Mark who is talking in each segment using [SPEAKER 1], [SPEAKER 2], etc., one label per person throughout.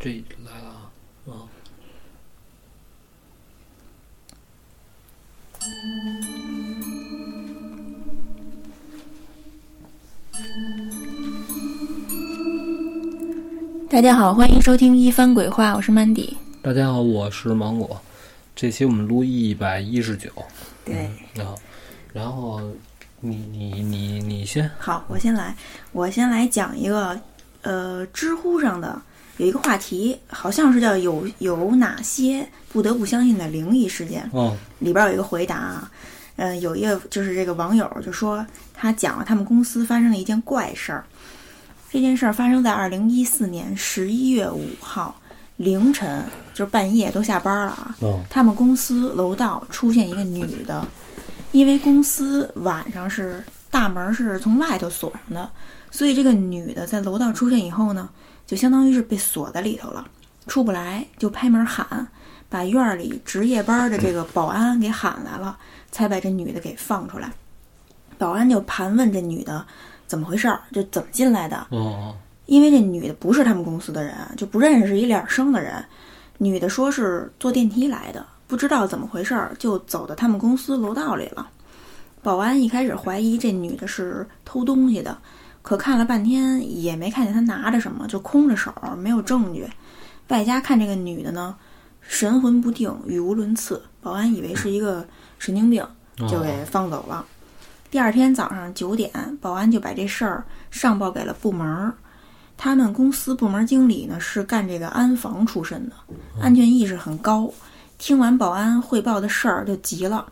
[SPEAKER 1] 这来了。啊，啊，
[SPEAKER 2] 大家好，欢迎收听一番鬼话，我是 Mandy。
[SPEAKER 1] 大家好，我是芒果。这期我们录一百一十九，
[SPEAKER 2] 对，
[SPEAKER 1] 啊，然后你你你你先，
[SPEAKER 2] 好，我先来，我先来讲一个，呃，知乎上的有一个话题，好像是叫有有哪些不得不相信的灵异事件，
[SPEAKER 1] 哦，
[SPEAKER 2] 里边有一个回答啊，嗯、有一个就是这个网友就说他讲了他们公司发生了一件怪事儿，这件事儿发生在二零一四年十一月五号凌晨，就是半夜都下班了啊，
[SPEAKER 1] 哦，
[SPEAKER 2] 他们公司楼道出现一个女的，因为公司晚上是大门是从外头锁上的，所以这个女的在楼道出现以后呢，就相当于是被锁在里头了，出不来，就拍门喊，把院儿里值夜班的这个保安给喊来了，才把这女的给放出来。保安就盘问这女的怎么回事儿，就怎么进来的，
[SPEAKER 1] 哦，
[SPEAKER 2] 因为这女的不是他们公司的人，就不认识，是一脸生的人。女的说是坐电梯来的，不知道怎么回事儿，就走到他们公司楼道里了。保安一开始怀疑这女的是偷东西的，可看了半天也没看见他拿着什么，就空着手，没有证据。外加看这个女的呢，神魂不定，语无伦次，保安以为是一个神经病，就给放走了。第二天早上九点，保安就把这事儿上报给了部门儿。他们公司部门经理呢是干这个安防出身的，安全意识很高。听完保安汇报的事儿就急了，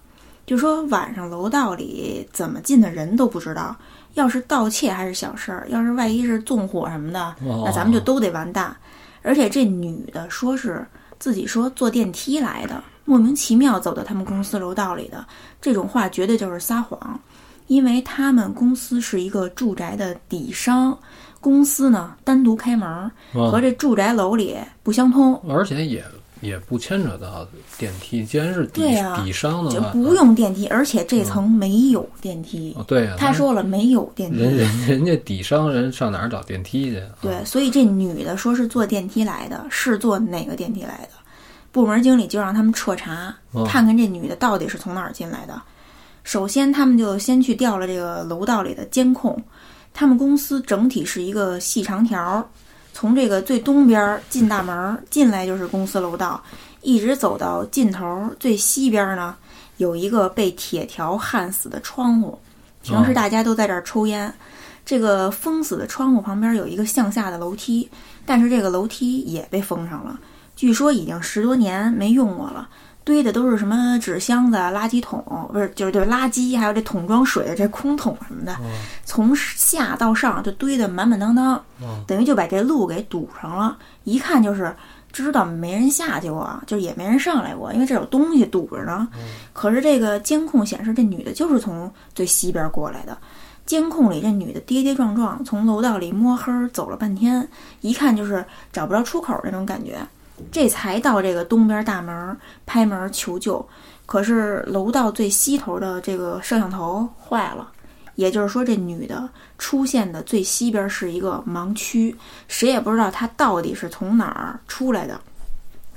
[SPEAKER 2] 就说晚上楼道里怎么进的人都不知道。要是盗窃还是小事儿，要是万一是纵火什么的，
[SPEAKER 1] 哦
[SPEAKER 2] 那咱们就都得完蛋。而且这女的说是自己说坐电梯来的，莫名其妙走到他们公司楼道里的，这种话绝对就是撒谎。因为他们公司是一个住宅的底商，公司呢单独开门，
[SPEAKER 1] 哦
[SPEAKER 2] 和这住宅楼里不相通，
[SPEAKER 1] 而且也也不牵扯到电梯，既然是底商的话，
[SPEAKER 2] 就不用电梯，而且这层没有电梯。
[SPEAKER 1] 哦，对呀，
[SPEAKER 2] 他说了没有电梯，
[SPEAKER 1] 人人 人家底商人上哪儿找电梯去？啊
[SPEAKER 2] 对，所以这女的说是坐电梯来的，是坐哪个电梯来的？部门经理就让他们彻查，
[SPEAKER 1] 哦
[SPEAKER 2] 看看这女的到底是从哪儿进来的。首先，他们就先去调了这个楼道里的监控。他们公司整体是一个细长条，从这个最东边儿进大门儿进来就是公司楼道，一直走到尽头最西边儿呢，有一个被铁条焊死的窗户。平时
[SPEAKER 1] 哦
[SPEAKER 2] 大家都在这儿抽烟，这个封死的窗户旁边有一个向下的楼梯，但是这个楼梯也被封上了，据说已经十多年没用过了。堆的都是什么纸箱子、啊、垃圾桶，不是就是就是垃圾，还有这桶装水的这空桶什么的，从下到上就堆得满满当当，等于就把这路给堵上了。一看就是知道没人下去过，就是也没人上来过，因为这有东西堵着呢。可是这个监控显示，这女的就是从最西边过来的。监控里这女的跌跌撞撞从楼道里摸黑儿走了半天，一看就是找不着出口那种感觉。这才到这个东边大门拍门求救，可是楼道最西头的这个摄像头坏了，也就是说这女的出现的最西边是一个盲区，谁也不知道她到底是从哪儿出来的。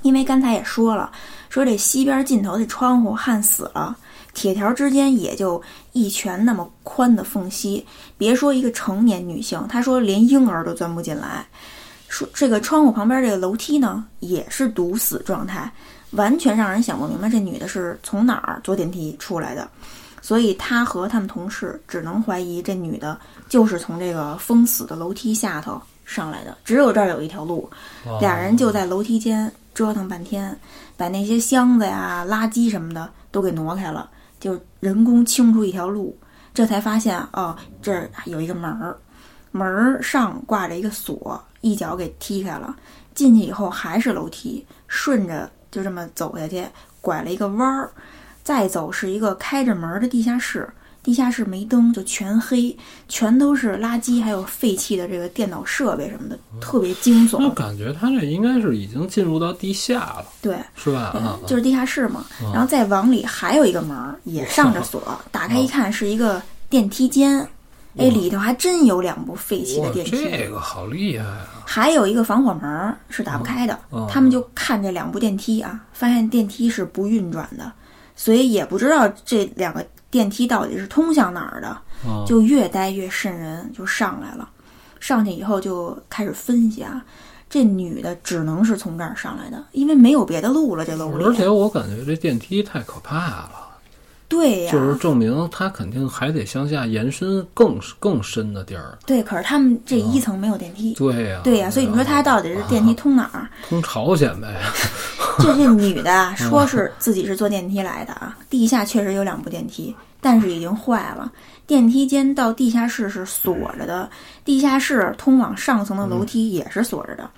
[SPEAKER 2] 因为刚才也说了，说这西边尽头的窗户焊死了，铁条之间也就一拳那么宽的缝隙，别说一个成年女性，她说连婴儿都钻不进来。说这个窗户旁边这个楼梯呢，也是堵死状态，完全让人想不明白这女的是从哪儿坐电梯出来的。所以他和他们同事只能怀疑这女的就是从这个封死的楼梯下头上来的，只有这儿有一条路。
[SPEAKER 1] 哦
[SPEAKER 2] 俩人就在楼梯间折腾半天，把那些箱子呀、垃圾什么的都给挪开了，就人工清出一条路。这才发现哦，这儿有一个门儿，门儿上挂着一个锁，一脚给踢开了。进去以后还是楼梯，顺着就这么走下去，拐了一个弯儿，再走是一个开着门儿的地下室。地下室没灯，就全黑，全都是垃圾，还有废弃的这个电脑设备什么的，特别惊
[SPEAKER 1] 那
[SPEAKER 2] 悚。
[SPEAKER 1] 感觉他这应该是已经进入到地下了，
[SPEAKER 2] 对，
[SPEAKER 1] 是吧？啊，
[SPEAKER 2] 就是地下室嘛。然后再往里还有一个门儿，也上着锁，打开一看是一个电梯间，哎，里头还真有两部废弃的，电梯。
[SPEAKER 1] 这个好厉害啊！
[SPEAKER 2] 还有一个防火门儿是打不开的，
[SPEAKER 1] 哦
[SPEAKER 2] 他们就看这两部电梯啊，发现电梯是不运转的，所以也不知道这两个电梯到底是通向哪儿的，
[SPEAKER 1] 哦
[SPEAKER 2] 就越待越瘆人，就上来了。上去以后就开始分析啊，这女的只能是从这儿上来的，因为没有别的路了，这楼里。
[SPEAKER 1] 而且我感觉这电梯太可怕了，
[SPEAKER 2] 对呀、
[SPEAKER 1] 就是证明它肯定还得向下延伸更更深的地儿。
[SPEAKER 2] 对，可是他们这一层没有电梯。
[SPEAKER 1] 对呀、
[SPEAKER 2] 对呀、所以你说他到底是电梯通哪儿？
[SPEAKER 1] 通朝鲜呗？
[SPEAKER 2] 这这女的啊，说是自己是坐电梯来的啊，地下确实有两部电梯，但是已经坏了。电梯间到地下室是锁着的，地下室通往上层的楼梯也是锁着的。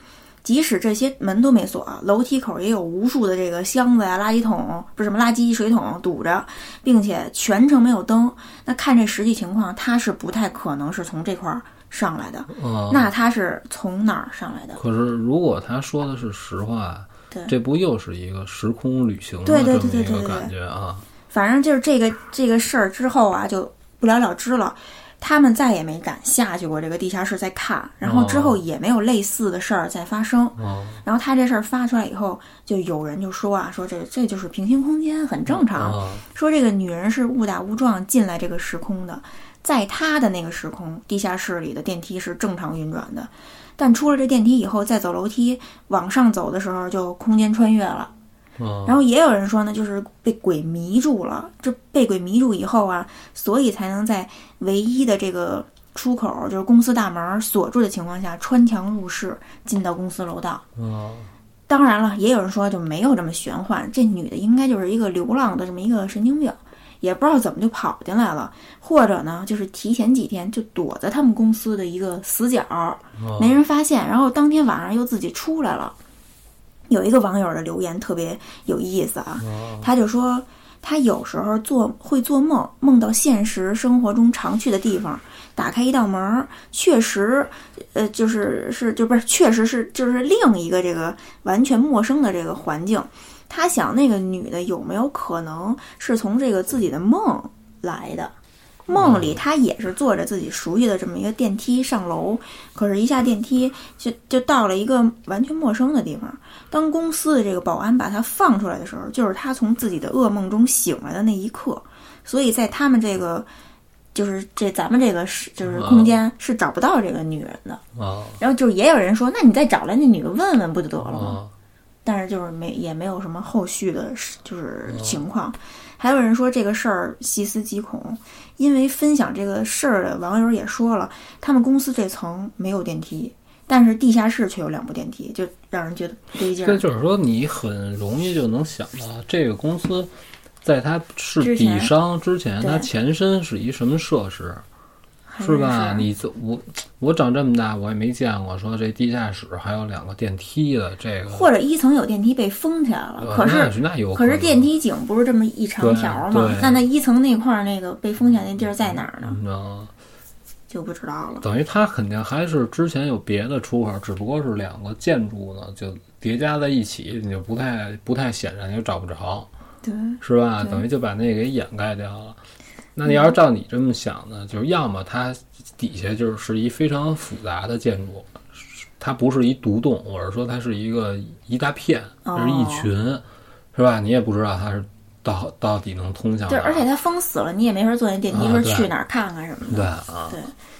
[SPEAKER 2] 即使这些门都没锁，楼梯口也有无数的这个箱子呀、垃圾桶，不是什么垃圾水桶堵着，并且全程没有灯。那看这实际情况，他是不太可能是从这块儿上来的。
[SPEAKER 1] 啊、
[SPEAKER 2] 那他是从哪儿上来的？
[SPEAKER 1] 可是如果他说的是实话，
[SPEAKER 2] 对
[SPEAKER 1] 这不又是一个时空旅行的这么一个
[SPEAKER 2] 对对对对
[SPEAKER 1] 感觉啊？
[SPEAKER 2] 反正就是这个这个事儿之后啊，就不了了之了。他们再也没敢下去过这个地下室再看，然后之后也没有类似的事儿再发生。
[SPEAKER 1] 哦，
[SPEAKER 2] 然后他这事儿发出来以后，就有人就说啊，说这这就是平行空间，很正常。
[SPEAKER 1] 啊
[SPEAKER 2] 说这个女人是误打误撞进来这个时空的，在她的那个时空，地下室里的电梯是正常运转的，但出了这电梯以后，再走楼梯往上走的时候，就空间穿越了。
[SPEAKER 1] 啊
[SPEAKER 2] 然后也有人说呢，就是被鬼迷住了。这被鬼迷住以后啊，所以才能在唯一的这个出口，就是公司大门锁住的情况下，穿墙入室进到公司楼道。
[SPEAKER 1] 啊
[SPEAKER 2] 当然了，也有人说就没有这么玄幻，这女的应该就是一个流浪的这么一个神经病，也不知道怎么就跑进来了，或者呢，就是提前几天就躲在他们公司的一个死角，没人发现，然后当天晚上又自己出来了。有一个网友的留言特别有意思啊，他就说他有时候做会做梦，梦到现实生活中常去的地方，打开一道门儿，确实，呃，就是是就不是，确实是就是另一个这个完全陌生的这个环境。他想那个女的有没有可能是从这个自己的梦来的？梦里他也是坐着自己熟悉的这么一个电梯上楼，可是，一下电梯就就到了一个完全陌生的地方。当公司的这个保安把他放出来的时候，就是他从自己的噩梦中醒来的那一刻。所以在他们这个，就是这咱们这个是就是空间是找不到这个女人的。
[SPEAKER 1] 啊
[SPEAKER 2] 然后就是也有人说，那你再找来那女的问问不就得了吗？
[SPEAKER 1] 啊
[SPEAKER 2] 但是就是没也没有什么后续的事就是情况。还有人说这个事儿细思极恐，因为分享这个事儿的网友也说了，他们公司这层没有电梯，但是地下室却有两部电梯，就让人觉得不对劲儿。
[SPEAKER 1] 这就是说，你很容易就能想到这个公司，在它是底商之前，
[SPEAKER 2] 对
[SPEAKER 1] 它前身是一什么设施，
[SPEAKER 2] 还
[SPEAKER 1] 是吧？你这我我长这么大，我也没见过说这地下室还有两个电梯的这个。
[SPEAKER 2] 或者一层有电梯被封起来了，
[SPEAKER 1] 呃
[SPEAKER 2] 可是
[SPEAKER 1] 那那有能
[SPEAKER 2] 可是电梯井不是这么一长条吗？那那一层那块儿那个被封起来那地儿在哪儿呢？
[SPEAKER 1] 嗯，
[SPEAKER 2] 就不知道了。
[SPEAKER 1] 等于它肯定还是之前有别的出口，只不过是两个建筑呢就叠加在一起，你就不太不太显然，你就找不着，
[SPEAKER 2] 对，
[SPEAKER 1] 是吧？等于就把那个给掩盖掉了。那你要是照你这么想呢，就是要么它底下就是一非常复杂的建筑，它不是一独栋，我是说它是一个一大片，就是一群，是吧？你也不知道它是到到底能通向
[SPEAKER 2] 对，
[SPEAKER 1] 哪儿
[SPEAKER 2] 而且它封死了，你也没法坐那电梯说去哪儿看看什么的。
[SPEAKER 1] 对啊，
[SPEAKER 2] 对，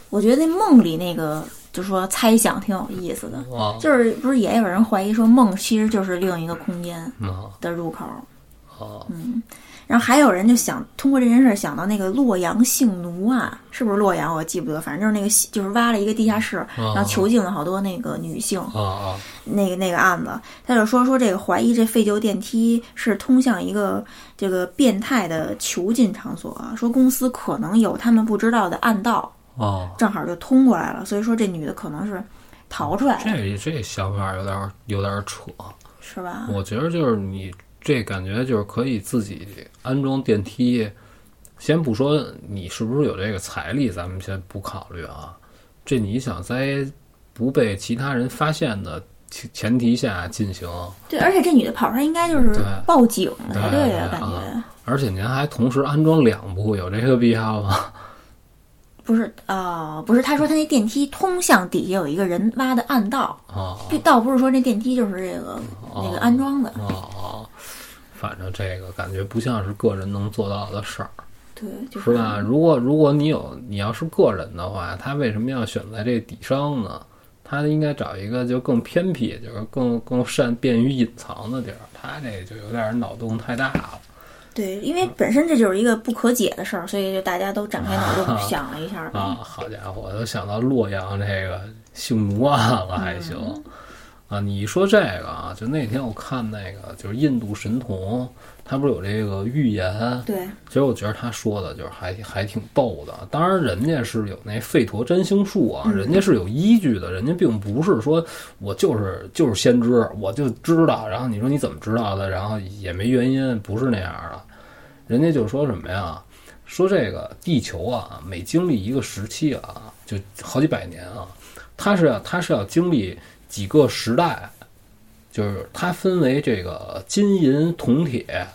[SPEAKER 2] 我觉得那梦里那个就说猜想挺有意思的，
[SPEAKER 1] 啊
[SPEAKER 2] 就是不是也有人怀疑说梦其实就是另一个空间
[SPEAKER 1] 啊
[SPEAKER 2] 的入口，
[SPEAKER 1] 啊
[SPEAKER 2] 然后还有人就想通过这件事儿想到那个洛阳性奴啊，是不是洛阳？我记不得，反正就是那个就是挖了一个地下室，然后囚禁了好多那个女性，
[SPEAKER 1] 啊啊
[SPEAKER 2] 那个那个案子，他就说说这个怀疑这废旧电梯是通向一个这个变态的囚禁场所啊，说公司可能有他们不知道的暗道，
[SPEAKER 1] 啊！
[SPEAKER 2] 正好就通过来了，所以说这女的可能是逃出来了，
[SPEAKER 1] 这这想法有点儿有点儿扯，
[SPEAKER 2] 是吧？
[SPEAKER 1] 我觉得就是你这感觉就是可以自己安装电梯，先不说你是不是有这个财力，咱们先不考虑啊。这你想在不被其他人发现的前前提下进行，
[SPEAKER 2] 对，而且这女的跑出来应该就是报警才
[SPEAKER 1] 对
[SPEAKER 2] 呀、
[SPEAKER 1] 对
[SPEAKER 2] 感觉。
[SPEAKER 1] 啊而且您还同时安装两部，有这个必要吗？
[SPEAKER 2] 不是啊、不是，他说他那电梯通向底下有一个人挖的暗道，
[SPEAKER 1] 啊
[SPEAKER 2] 这倒不是说那电梯就是这个、那个安装的，
[SPEAKER 1] 啊啊！反正这个感觉不像是个人能做到的事儿，
[SPEAKER 2] 对，就是
[SPEAKER 1] 吧？如果如果你有你要是个人的话，他为什么要选在这底商呢？他应该找一个就更偏僻，就是更更善便于隐藏的地儿。他这就有点脑洞太大了。
[SPEAKER 2] 对，因为本身这就是一个不可解的事儿，所以就大家都展开脑洞想了一下呗。
[SPEAKER 1] 啊，好家伙，都想到洛阳这个性奴案了，还行、啊！你说这个啊，就那天我看那个就是印度神童，他不是有这个预言？
[SPEAKER 2] 对，
[SPEAKER 1] 其实我觉得他说的就是还还挺逗的。当然，人家是有那吠陀占星术啊，人家是有依据的，人家并不是说我就是就是先知，我就知道。然后你说你怎么知道的？然后也没原因，不是那样的。人家就说什么呀？说这个地球啊，每经历一个时期啊，就好几百年啊，它是要它是要经历几个时代，就是它分为这个金银铜铁，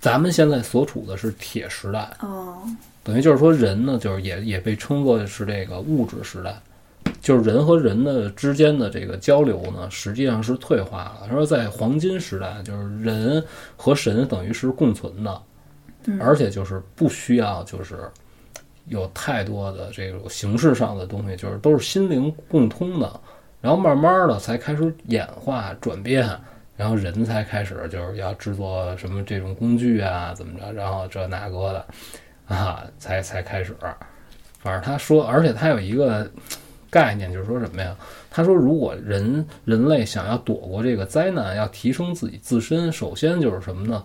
[SPEAKER 1] 咱们现在所处的是铁时代，
[SPEAKER 2] 哦，
[SPEAKER 1] 等于就是说人呢，就是也也被称作是这个物质时代，就是人和人的之间的这个交流呢，实际上是退化了。他说在黄金时代，就是人和神等于是共存的，而且就是不需要就是有太多的这种形式上的东西，就是都是心灵共通的。然后慢慢的才开始演化转变，然后人才开始就是要制作什么这种工具啊，怎么着，然后这那个的，啊，才才开始。反正他说，而且他有一个概念，就是说什么呀？他说，如果人人类想要躲过这个灾难，要提升自己自身，首先就是什么呢？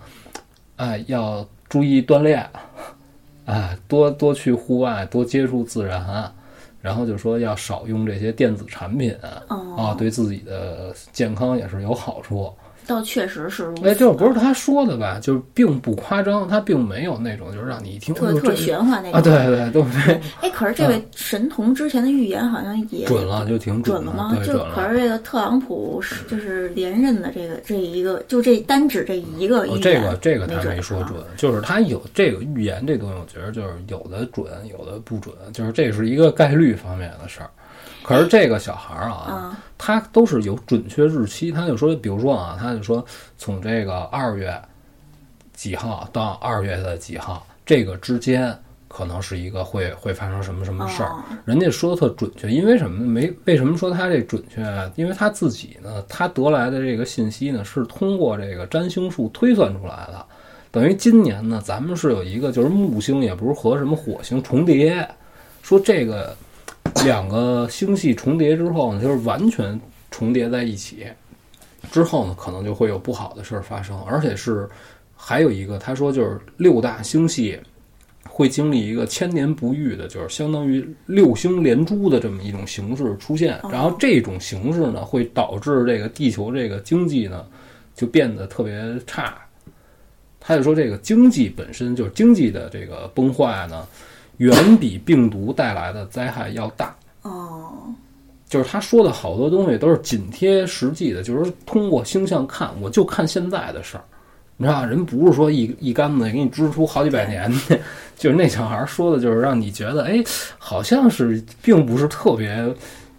[SPEAKER 1] 哎，要注意锻炼，哎，多多去户外，多接触自然。然后就说要少用这些电子产品
[SPEAKER 2] 哦
[SPEAKER 1] 啊，对自己的健康也是有好处。
[SPEAKER 2] 倒确实是如此。
[SPEAKER 1] 哎，这不是他说的吧？就是并不夸张，他并没有那种就是让你一听
[SPEAKER 2] 特特玄幻那种
[SPEAKER 1] 啊，对对，都没
[SPEAKER 2] 哎，可是这位神童之前的预言好像也
[SPEAKER 1] 准了，就挺的
[SPEAKER 2] 准了吗？
[SPEAKER 1] 对，
[SPEAKER 2] 就。可是这个特朗普是就是连任的这个这一个，就这单指这一个预
[SPEAKER 1] 哦
[SPEAKER 2] 言，，
[SPEAKER 1] 这个这个他没说准，就是他有这个预言这东西，我觉得就是有的准，有的不准，就是这是一个概率方面的事儿。可是这个小孩儿啊，
[SPEAKER 2] 啊
[SPEAKER 1] 他都是有准确日期，他就说，比如说啊，他就说从这个二月几号到二月的几号，这个之间可能是一个会会发生什么什么事儿。
[SPEAKER 2] 哦
[SPEAKER 1] 人家说的特准确，因为什么？没为什么说他这准确啊？因为他自己呢，他得来的这个信息呢，是通过这个占星术推算出来的。等于今年呢，咱们是有一个就是木星，也不是和什么火星重叠，说这个两个星系重叠之后呢，就是完全重叠在一起，之后呢，可能就会有不好的事儿发生，而且是还有一个，他说就是六大星系会经历一个千年不遇的，就是相当于六星连珠的这么一种形式出现，然后这种形式呢，会导致这个地球这个经济呢就变得特别差。他就说，这个经济本身就是经济的这个崩坏呢，远比病毒带来的灾害要大。
[SPEAKER 2] 哦，
[SPEAKER 1] 就是他说的好多东西都是紧贴实际的，就是通过星象看，我就看现在的事儿，你知道？人不是说一一竿子给你支出好几百年的，就是那小孩说的，就是让你觉得，哎，好像是并不是特别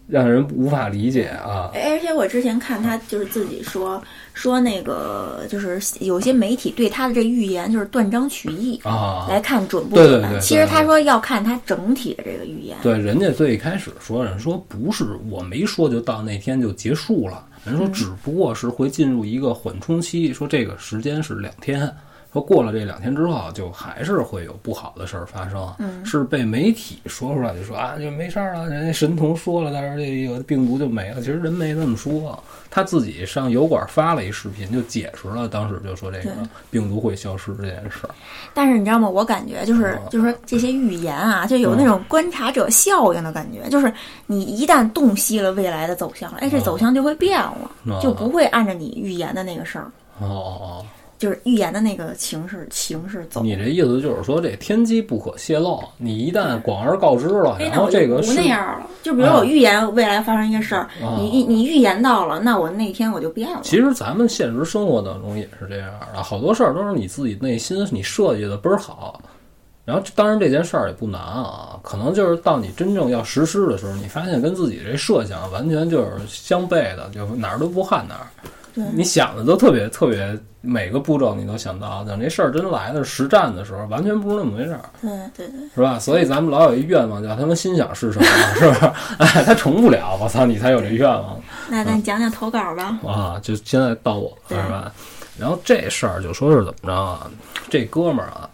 [SPEAKER 1] 让人无法理解啊。
[SPEAKER 2] 哎而且我之前看他就是自己说说那个就是有些媒体对他的这预言就是断章取义。
[SPEAKER 1] 啊，
[SPEAKER 2] 来看准不
[SPEAKER 1] 对
[SPEAKER 2] 准？
[SPEAKER 1] 对对对
[SPEAKER 2] 其实他说要看他整体的这个预言。
[SPEAKER 1] 对，人家最开始说，人说不是我没说就到那天就结束了，人说只不过是会进入一个缓冲期，说这个时间是两天，说过了这两天之后，就还是会有不好的事儿发生，是被媒体说出来就说啊就没事儿了，人家神童说了，但是这个病毒就没了，其实人没这么说，他自己上油管发了一视频就解释了，当时就说这个病毒会消失这件事儿，
[SPEAKER 2] 但是你知道吗？我感觉就是
[SPEAKER 1] 啊
[SPEAKER 2] 就是说这些预言啊，就有那种观察者效应的感觉，就是你一旦洞悉了未来的走向，哎，这走向就会变了，
[SPEAKER 1] 啊
[SPEAKER 2] 就不会按照你预言的那个事儿，
[SPEAKER 1] 哦哦哦。
[SPEAKER 2] 就是预言的那个形式形式走。
[SPEAKER 1] 你这意思就是说，这天机不可泄露，你一旦广而告之了，
[SPEAKER 2] 哎，
[SPEAKER 1] 然后这个是
[SPEAKER 2] 那样了。就比如我预言未来发生一个事儿，
[SPEAKER 1] 啊
[SPEAKER 2] 你你你预言到了，那我那天我就变了。
[SPEAKER 1] 其实咱们现实生活当中也是这样的，好多事儿都是你自己内心你设计的倍儿好，然后当然这件事儿也不难啊，可能就是到你真正要实施的时候，你发现跟自己这设想完全就是相悖的，就哪儿都不焊哪儿。
[SPEAKER 2] 对
[SPEAKER 1] 你想的都特别特别，每个步骤你都想到，等这事儿真来的实战的时候，完全不是那么回事儿，
[SPEAKER 2] 对对对，
[SPEAKER 1] 是吧？所以咱们老有一愿望叫他们心想事成，是不是？哎，他成不了，我操，你才有这愿望。
[SPEAKER 2] 那咱讲讲投稿吧。
[SPEAKER 1] 啊，就现在到我
[SPEAKER 2] 了
[SPEAKER 1] 是吧？然后这事儿就说是怎么着啊？这哥们儿啊，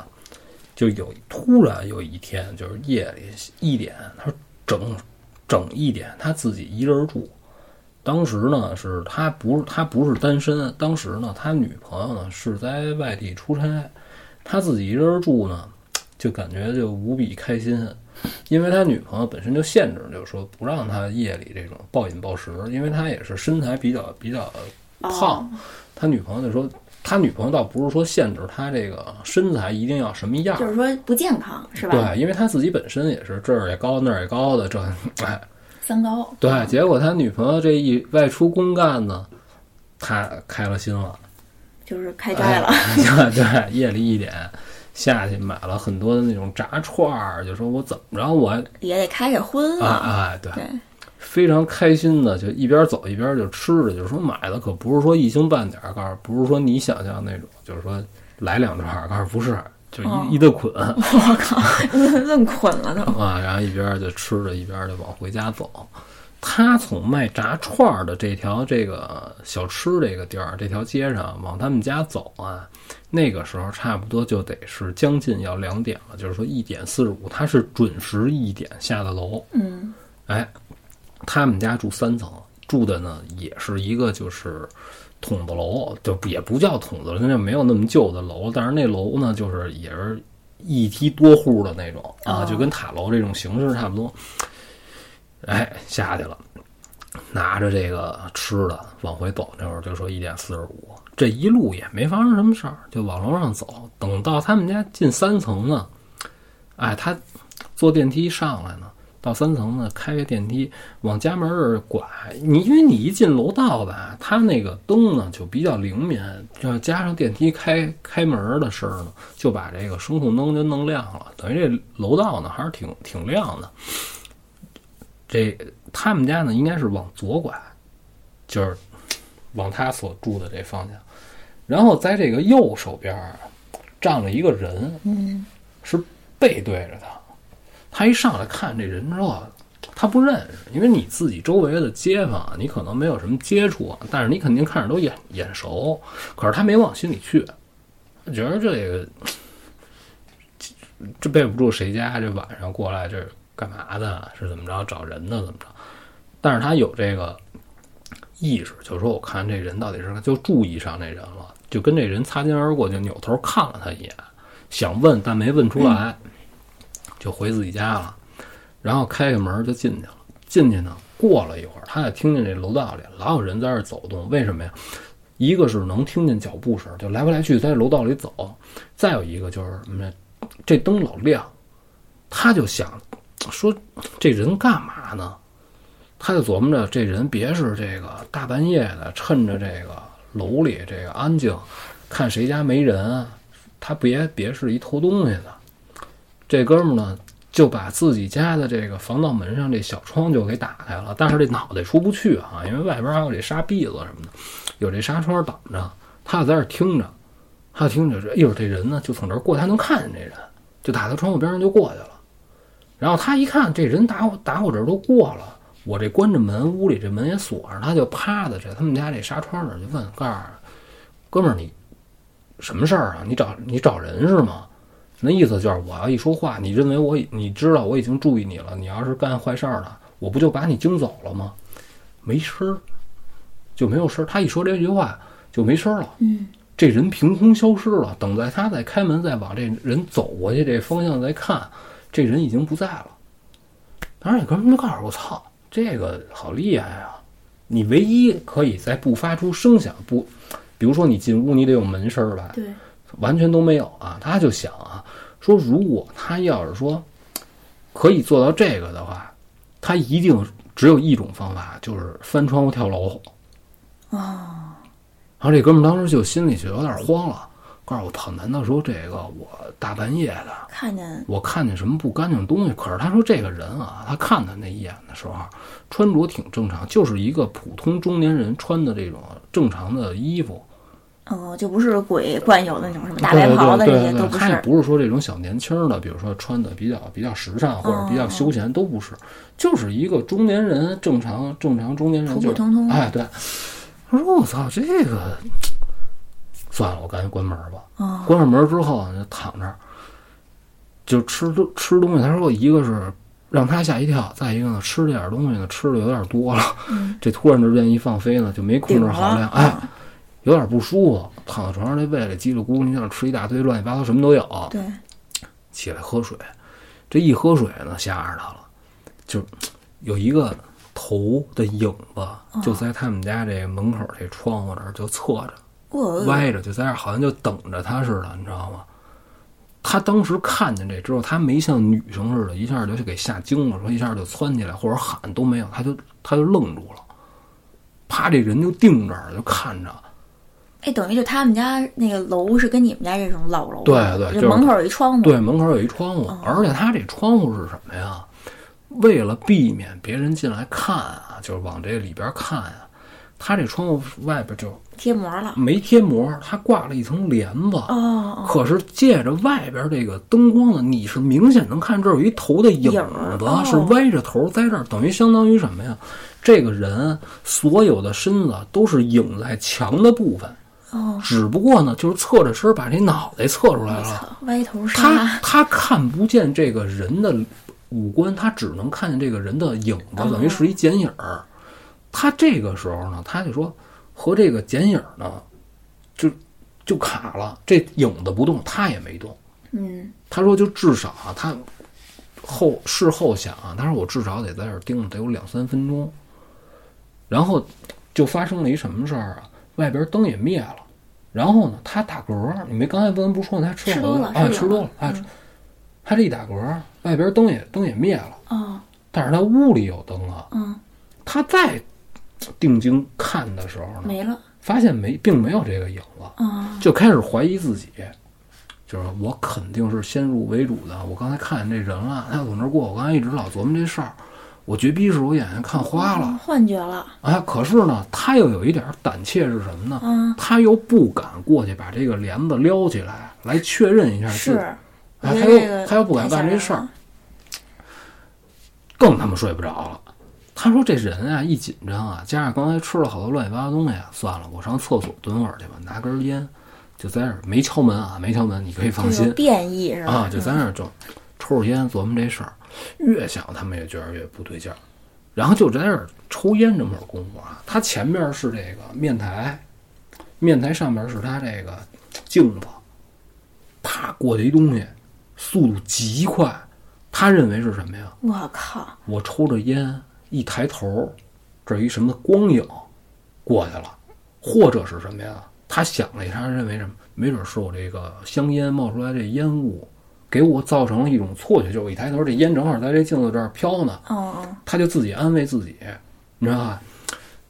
[SPEAKER 1] 就有突然有一天，就是夜里一点，他说整整一点，他自己一人住。当时呢，是他不是他不是单身，当时呢，他女朋友呢是在外地出差，他自己一人住呢，就感觉就无比开心，因为他女朋友本身就限制，就是说不让他夜里这种暴饮暴食，因为他也是身材比较比较胖，
[SPEAKER 2] 哦
[SPEAKER 1] 他女朋友就说，他女朋友倒不是说限制他这个身材一定要什么样儿，
[SPEAKER 2] 就是说不健康是吧？
[SPEAKER 1] 对，因为他自己本身也是这儿也高那儿也高的，这哎，
[SPEAKER 2] 三高。
[SPEAKER 1] 对，结果他女朋友这一外出公干呢，他开了心了，
[SPEAKER 2] 就是开斋了。
[SPEAKER 1] 哎对，夜里一点下去买了很多的那种炸串儿，就说我怎么着我
[SPEAKER 2] 也得开开荤
[SPEAKER 1] 啊
[SPEAKER 2] 啊。
[SPEAKER 1] 哎对，
[SPEAKER 2] 对，
[SPEAKER 1] 非常开心的，就一边走一边就吃着，就是说买的可不是说一星半点儿，告诉不是说你想象那种，就是说来两串儿，告诉不是，就一、
[SPEAKER 2] 哦
[SPEAKER 1] 一顿捆
[SPEAKER 2] 我靠，愣捆了都。
[SPEAKER 1] 啊，然后一边就吃着，一边就往回家走。他从卖炸串儿的这条这个小吃这个地儿这条街上往他们家走啊，那个时候差不多就得是将近要两点了，就是说一点四十五，他是准时一点下的楼。
[SPEAKER 2] 嗯，
[SPEAKER 1] 哎，他们家住三层，住的呢也是一个就是筒子楼，就不也不叫筒子楼，那没有那么旧的楼，但是那楼呢就是也是一梯多户的那种啊，
[SPEAKER 2] 哦
[SPEAKER 1] 就跟塔楼这种形式差不多。哎，下去了，拿着这个吃的往回走，那会儿就说一点四十五，这一路也没发生什么事儿，就往楼上走。等到他们家进三层呢，哎，他坐电梯上来呢，到三层呢，开个电梯往家门这儿拐。你因为你一进楼道吧，它那个灯呢就比较灵敏，要加上电梯开开门的声儿呢，就把这个声控灯就弄亮了，等于这楼道呢还是挺挺亮的。这他们家呢应该是往左拐，就是往他所住的这方向。然后在这个右手边站了一个人，
[SPEAKER 2] 嗯，
[SPEAKER 1] 是背对着他。他一上来看这人之后，他不认识，因为你自己周围的街坊，你可能没有什么接触，但是你肯定看着都眼眼熟。可是他没往心里去，觉得这个这背不住谁家这晚上过来这干嘛的？是怎么着找人的？怎么着？但是他有这个意识，就是说我看这人到底是就注意上这人了，就跟这人擦肩而过，就扭头看了他一眼，想问但没问出来，就回自己家了。然后开开门就进去了。进去呢，过了一会儿，他也听见这楼道里老有人在这走动。为什么呀？一个是能听见脚步声，就来回来去在楼道里走；再有一个就是什么呀？这灯老亮，他就想说这人干嘛呢？他就琢磨着这人别是这个大半夜的，趁着这个楼里这个安静，看谁家没人，他别别是一偷东西的。这哥们儿呢，就把自己家的这个防盗门上这小窗就给打开了，但是这脑袋出不去啊，因为外边还有这沙篦子什么的，有这纱窗挡着。他就在这儿听着，他听着这一会这人呢就从这儿过，他能看见这人，就打到窗户边上就过去了。然后他一看这人打我打我这儿都过了，我这关着门，屋里这门也锁上，他就趴在这他们家这纱窗那儿就问：“告诉哥们儿，你什么事儿啊？你找你找人是吗？”那意思就是我要一说话，你认为我已你知道我已经注意你了，你要是干坏事儿了，我不就把你惊走了吗？没声儿，就没有声儿。他一说这句话就没声儿了。
[SPEAKER 2] 嗯，
[SPEAKER 1] 这人凭空消失了。等在他再开门再往这人走过去这方向再看，这人已经不在了。当时那哥们儿就告诉我：“操，这个好厉害啊！你唯一可以在不发出声响不，比如说你进屋你得有门声儿吧，
[SPEAKER 2] 对，
[SPEAKER 1] 完全都没有啊。他就想啊，说如果他要是说可以做到这个的话，他一定只有一种方法，就是翻窗户跳楼。
[SPEAKER 2] 哦，
[SPEAKER 1] 然后这哥们儿当时就心里就有点慌了，告诉我操，难道说这个我大半夜的，
[SPEAKER 2] 看见
[SPEAKER 1] 我看见什么不干净东西？可是他说这个人啊，他看他那一眼的时候，穿着挺正常，就是一个普通中年人穿的这种正常的衣服。
[SPEAKER 2] 哦，就不是鬼惯有的那种什么大白袍子
[SPEAKER 1] 对对对，
[SPEAKER 2] 这些都不是。
[SPEAKER 1] 他也不是说这种小年轻的，比如说穿的比较比较时尚或者比较休闲，都不是，就是一个中年人，正常正常中年人，就是
[SPEAKER 2] 普普通通
[SPEAKER 1] 哎，对。他说：“我操，这个算了，我赶紧关门吧。
[SPEAKER 2] 哦
[SPEAKER 1] 关上门之后就躺那儿，就吃东吃东西。他说，一个是让他吓一跳，再一个呢，吃这点东西呢，吃的有点多了。这突然之间一放飞呢，就没控制好量，哎
[SPEAKER 2] 嗯，
[SPEAKER 1] 有点不舒服。躺在床上，这胃里叽里咕噜，你想吃一大堆乱七八糟，什么都有。
[SPEAKER 2] 对，
[SPEAKER 1] 起来喝水，这一喝水呢，吓着他了，就有一个头的影子，就在他们家这门口这窗户这儿就侧着。
[SPEAKER 2] 我
[SPEAKER 1] 歪着，就在那儿，好像就等着他似的，你知道吗？他当时看见这之后，他没像女生似的，一下就给吓惊了，说一下就窜起来或者喊都没有，他就他就愣住了，啪，这人就定这儿了，就看着，
[SPEAKER 2] 哎，等于就他们家那个楼是跟你们家这种老楼，
[SPEAKER 1] 对对就是
[SPEAKER 2] 门口有一窗户，
[SPEAKER 1] 对，门口有一窗户，而且他这窗户是什么呀？为了避免别人进来看啊，就是往这里边看啊，他这窗户外边就
[SPEAKER 2] 贴膜了。
[SPEAKER 1] 没贴膜，他挂了一层帘子。
[SPEAKER 2] 哦哦，
[SPEAKER 1] 可是借着外边这个灯光呢，你是明显能看这儿有一头的影子，
[SPEAKER 2] 哦
[SPEAKER 1] 是歪着头在这儿，等于相当于什么呀？这个人所有的身子都是影在墙的部分，
[SPEAKER 2] 哦，
[SPEAKER 1] 只不过呢，就是侧着身把这脑袋侧出来了。
[SPEAKER 2] 歪头
[SPEAKER 1] 他
[SPEAKER 2] 杀，
[SPEAKER 1] 他看不见这个人的五官，他只能看见这个人的影子，等于是一剪影儿。他这个时候呢，他就说和这个剪影儿呢，就就卡了，这影子不动，他也没动。
[SPEAKER 2] 嗯，
[SPEAKER 1] 他说就至少啊，他后事后想啊，他说我至少得在这儿盯着得有两三分钟，然后就发生了一什么事儿啊？外边灯也灭了，然后呢，他打嗝，你没刚才问不说呢，他吃
[SPEAKER 2] 多了啊
[SPEAKER 1] 吃多了，啊，他这一打嗝，外边灯也灯也灭了，
[SPEAKER 2] 啊，
[SPEAKER 1] 但是他屋里有灯啊，
[SPEAKER 2] 嗯，
[SPEAKER 1] 他再定睛看的时候呢，
[SPEAKER 2] 没了，
[SPEAKER 1] 发现没，并没有这个影子，
[SPEAKER 2] 啊，
[SPEAKER 1] 就开始怀疑自己，就是我肯定是先入为主的。我刚才看见这人了，他从那儿过，我刚才一直老琢磨这事儿，我绝逼是我眼睛看花了
[SPEAKER 2] 哦幻觉了，
[SPEAKER 1] 啊！可是呢，他又有一点胆怯是什么呢？
[SPEAKER 2] 嗯，
[SPEAKER 1] 他又不敢过去把这个帘子撩起来，来确认一下，
[SPEAKER 2] 是，
[SPEAKER 1] 啊，他又他又不敢干这事儿，更他妈睡不着了。他说这人啊一紧张啊，加上刚才吃了好多乱七八糟东西啊，算了，我上厕所蹲会儿去吧，拿根烟，就在这儿没敲门啊，没敲门，你可以放心
[SPEAKER 2] 是吧？
[SPEAKER 1] 啊，就在那儿就抽着烟琢磨这事儿，越想他们也觉得越不对劲儿，然后就在那儿抽烟这么会儿功夫啊，他前面是这个面台，面台上面是他这个镜子，啪过去一东西，速度极快，他认为是什么呀？
[SPEAKER 2] 我靠，
[SPEAKER 1] 我抽着烟，一抬头，这一什么光影过去了，或者是什么呀？他想了一下，认为什么？没准是我这个香烟冒出来这烟雾，给我造成了一种错觉，就我一抬头，这烟正好在这镜子这儿飘呢，
[SPEAKER 2] 哦哦，
[SPEAKER 1] 他就自己安慰自己，你知道吧？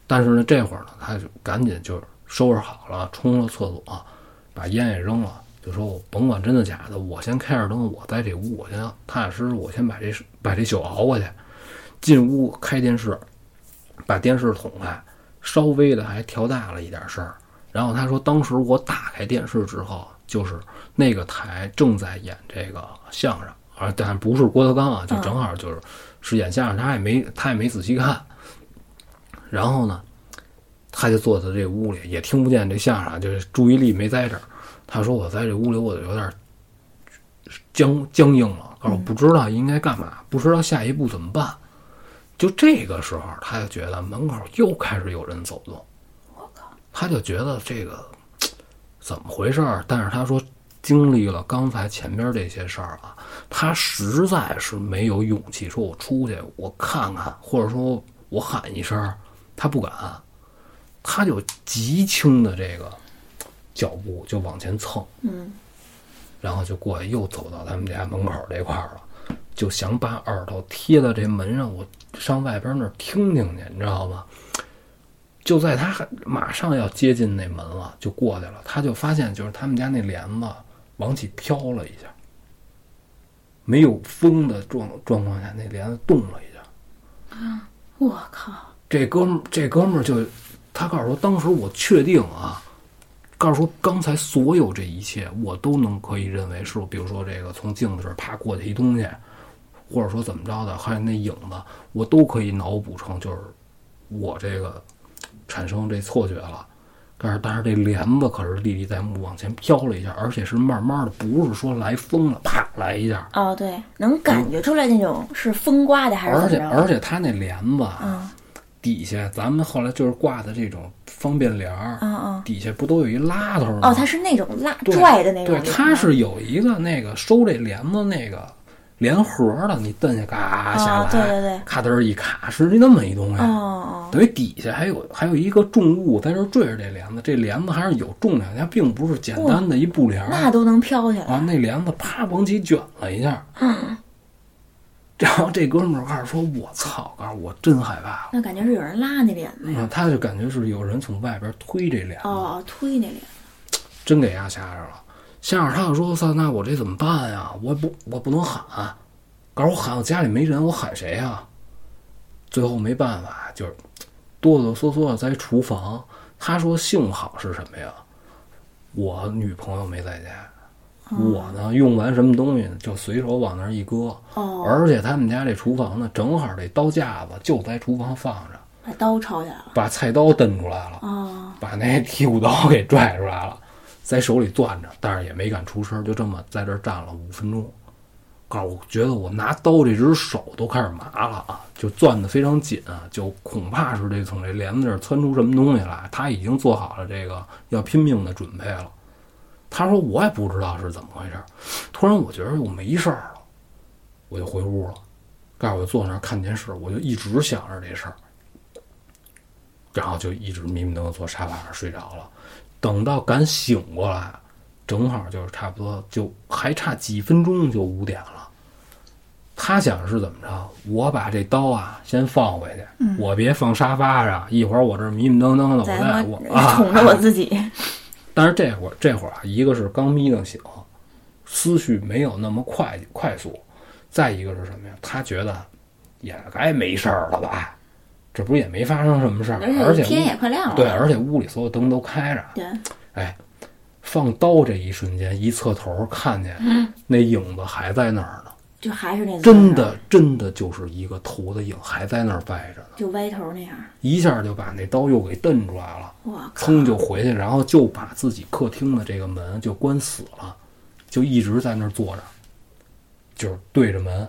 [SPEAKER 1] 但是呢，这会儿呢，他就赶紧就收拾好了，冲了厕所，把烟也扔了，就说我甭管真的假的，我先开着灯，我在这屋，我先踏踏实实，我先把这把这酒熬过去。进屋开电视，把电视捅开，稍微的还调大了一点声儿。然后他说，当时我打开电视之后，就是那个台正在演这个相声，啊，但不是郭德纲啊，就正好就是是演相声，他也没他也没仔细看。然后呢，他就坐在这屋里，也听不见这相声，就是注意力没在这儿。他说：“我在这屋里，我有点僵僵硬了，告诉我不知道应该干嘛，不知道下一步怎么办。”就这个时候，他就觉得门口又开始有人走动。他就觉得这个怎么回事儿？但是他说，经历了刚才前边这些事儿啊，他实在是没有勇气说，我出去我看看，或者说我喊一声，他不敢，他就极轻的这个脚步就往前蹭，
[SPEAKER 2] 嗯，
[SPEAKER 1] 然后就过去又走到他们家门口这块儿了，就想把耳朵贴到这门上，我上外边那儿听听去，你知道吗？就在他马上要接近那门了，就过去了，他就发现就是他们家那帘子往起飘了一下，没有风的状状况下，那帘子动了一下。
[SPEAKER 2] 啊我靠！
[SPEAKER 1] 这哥们儿，这哥们儿就他告诉说，当时我确定啊，告诉说刚才所有这一切，我都能可以认为是，比如说这个从镜子这儿啪过去一东西，或者说怎么着的，还有那影子，我都可以脑补成就是我这个产生这错觉了。但是但是这帘子可是历历在目，往前飘了一下，而且是慢慢的，不是说来风了，啪来一下，
[SPEAKER 2] 哦，对，能感觉出来那种是风刮的还是
[SPEAKER 1] 而且？而且它那帘子啊
[SPEAKER 2] 嗯
[SPEAKER 1] 底下，咱们后来就是挂的这种方便帘儿，
[SPEAKER 2] 嗯嗯。
[SPEAKER 1] 底下不都有一拉头吗？
[SPEAKER 2] 哦，它是那种拉拽的那种
[SPEAKER 1] 对，它是有一个那个收这帘子那个帘盒的，你蹬下嘎下
[SPEAKER 2] 啊
[SPEAKER 1] 来，
[SPEAKER 2] 对对对
[SPEAKER 1] 咔噔一卡，是那么一东西。等于底下还有还有一个重物在这坠着这帘子，这帘子还是有重量，它并不是简单的一布帘儿。
[SPEAKER 2] 那都能飘起来。
[SPEAKER 1] 啊，那帘子啪往起卷了一下，
[SPEAKER 2] 嗯，
[SPEAKER 1] 然后这哥们儿开始说：“我操！”告诉我真害怕了。
[SPEAKER 2] 那感觉是有人拉那帘子呀。
[SPEAKER 1] 嗯，他就感觉是有人从外边推这帘子，
[SPEAKER 2] 哦，推那帘子。
[SPEAKER 1] 真给压吓着了。吓着他就说：“操，那我这怎么办呀？我不，我不能喊。可是我喊，我家里没人，我喊谁呀？”最后没办法，就是哆哆嗦嗦的在厨房。他说：“幸好是什么呀？我女朋友没在家。”我呢，用完什么东西呢，就随手往那儿一搁，
[SPEAKER 2] 哦，
[SPEAKER 1] 而且他们家这厨房呢，正好这刀架子就在厨房放着，
[SPEAKER 2] 把刀抄起来了。
[SPEAKER 1] 把菜刀蹬出来了，
[SPEAKER 2] 哦，
[SPEAKER 1] 把那剔骨刀给拽出来了，在手里攥着，但是也没敢出声，就这么在这站了五分钟。告诉我觉得我拿刀这只手都开始麻了啊，就攥得非常紧啊，就恐怕是这从这帘子这儿窜出什么东西来。他已经做好了这个要拼命的准备了。他说我也不知道是怎么回事，突然我觉得我没事儿了，我就回屋了。告诉我坐那儿看电视，我就一直想着这事儿，然后就一直迷迷瞪瞪坐沙发上睡着了。等到敢醒过来，正好就是差不多就还差几分钟就五点了。他想是怎么着？我把这刀啊先放回去，我别放沙发上，一会儿我这迷迷瞪瞪的，我
[SPEAKER 2] 再
[SPEAKER 1] 我啊，
[SPEAKER 2] 宠着我自己。
[SPEAKER 1] 但是这会儿这会儿啊，一个是刚眯瞪醒，思绪没有那么快快速；再一个是什么呀？他觉得也该没事儿了吧？这不是也没发生什么事儿，而且
[SPEAKER 2] 天也快亮了。
[SPEAKER 1] 对，而且屋里所有灯都开着。
[SPEAKER 2] 对，
[SPEAKER 1] 哎，放刀这一瞬间，一侧头看见那影子还在那儿呢，
[SPEAKER 2] 就还是那
[SPEAKER 1] 真的真的就是一个头的影还在那儿歪着呢，
[SPEAKER 2] 就歪头那样。
[SPEAKER 1] 一下就把那刀又给蹬出来了。
[SPEAKER 2] 哇！
[SPEAKER 1] 噌就回去，然后就把自己客厅的这个门就关死了，就一直在那儿坐着，就是对着门，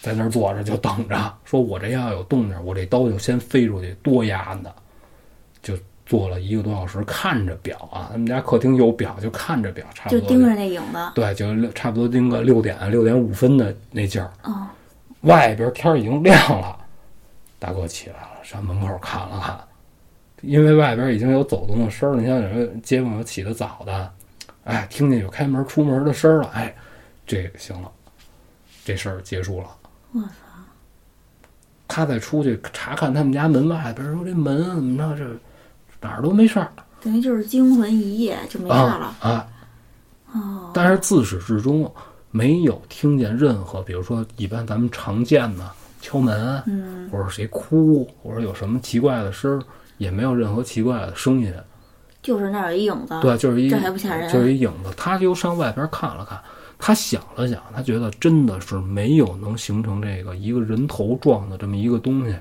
[SPEAKER 1] 在那儿坐着就等着，说我这要有动静，我这刀就先飞出去，多压的，就坐了一个多小时，看着表啊，他们家客厅有表，就看着表，差不多
[SPEAKER 2] 就盯着那影子。
[SPEAKER 1] 对，就差不多盯个六点六点五分的那劲儿，
[SPEAKER 2] 哦，
[SPEAKER 1] 外边天儿已经亮了，大哥起来了，上门口看了看，因为外边已经有走动的声儿了。你像有人街坊有起得早的，哎，听见有开门出门的声儿了，哎，这个行了，这事儿结束了。
[SPEAKER 2] 我操！
[SPEAKER 1] 他再出去查看他们家门外边，说这门怎么着，这哪儿都没事儿
[SPEAKER 2] 等于就是惊魂一夜就没事儿了。
[SPEAKER 1] 啊但是自始至终没有听见任何，比如说一般咱们常见的敲门，
[SPEAKER 2] 嗯，
[SPEAKER 1] 或者谁哭，或者有什么奇怪的声儿，也没有任何奇怪的声音。
[SPEAKER 2] 就是那儿有一影子。
[SPEAKER 1] 对，就是一
[SPEAKER 2] 这还不吓人
[SPEAKER 1] 就是一影子。他就上外边看了看，他想了想，他觉得真的是没有能形成这个一个人头状的这么一个东西，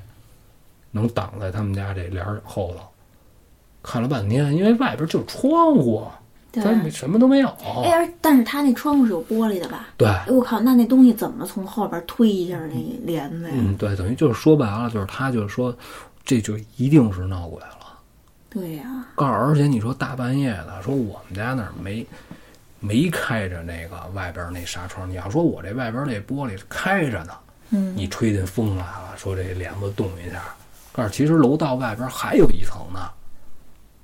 [SPEAKER 1] 能挡在他们家这帘儿后头。看了半天，因为外边就是窗户，
[SPEAKER 2] 对。
[SPEAKER 1] 咱没什么都没有。
[SPEAKER 2] 哎，而但是他那窗户是有玻璃的吧？
[SPEAKER 1] 对，
[SPEAKER 2] 哎，我靠，那那东西怎么从后边推一下那帘子呀？
[SPEAKER 1] 嗯，对，等于就是说白了，就是他就是说，这就一定是闹鬼了。
[SPEAKER 2] 对呀、
[SPEAKER 1] 告诉，而且你说大半夜的，说我们家那儿没没开着那个外边那纱窗，你要说我这外边那玻璃开着呢，
[SPEAKER 2] 嗯，
[SPEAKER 1] 你吹进风来了，说这帘子动一下，告诉其实楼道外边还有一层呢，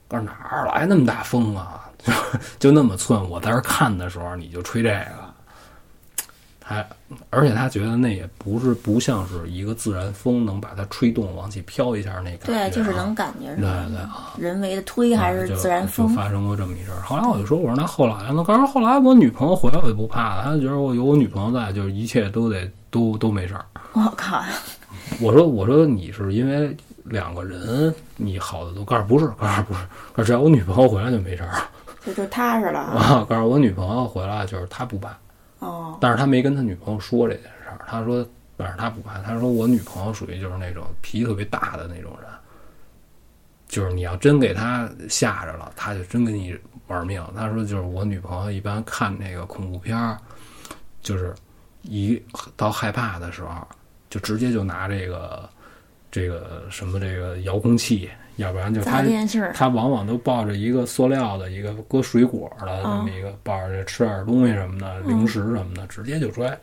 [SPEAKER 1] 告诉哪儿来那么大风啊？就 就那么寸，我在这看的时候你就吹这个，他而且他觉得那也不是不像是一个自然风能把它吹动往起飘一下那感觉、啊，
[SPEAKER 2] 对，就是能感觉
[SPEAKER 1] 对
[SPEAKER 2] 是
[SPEAKER 1] 对啊。
[SPEAKER 2] 人为的推还是自然风？
[SPEAKER 1] 就发生过这么一阵儿。后来我就说，我说那后来呢？刚说后来我女朋友回来我就不怕了，她就觉得我有我女朋友在，就是一切都得都都没事儿。
[SPEAKER 2] 我靠，
[SPEAKER 1] 我说我说你是因为两个人你好的都告诉不是，告诉不是，告诉只要我女朋友回来就没事儿
[SPEAKER 2] 就就踏实了啊。
[SPEAKER 1] 啊。告诉我女朋友回来就是她不怕，但是他没跟他女朋友说这件事儿。他说，但是他不怕。他说我女朋友属于就是那种脾气特别大的那种人，就是你要真给他吓着了，他就真跟你玩命。他说就是我女朋友一般看那个恐怖片儿，就是一到害怕的时候，就直接就拿这个这个什么这个遥控器，要不然就他他往往都抱着一个塑料的一个搁水果的这么一个，抱着吃点东西什么的，零食什么的，直接就拽。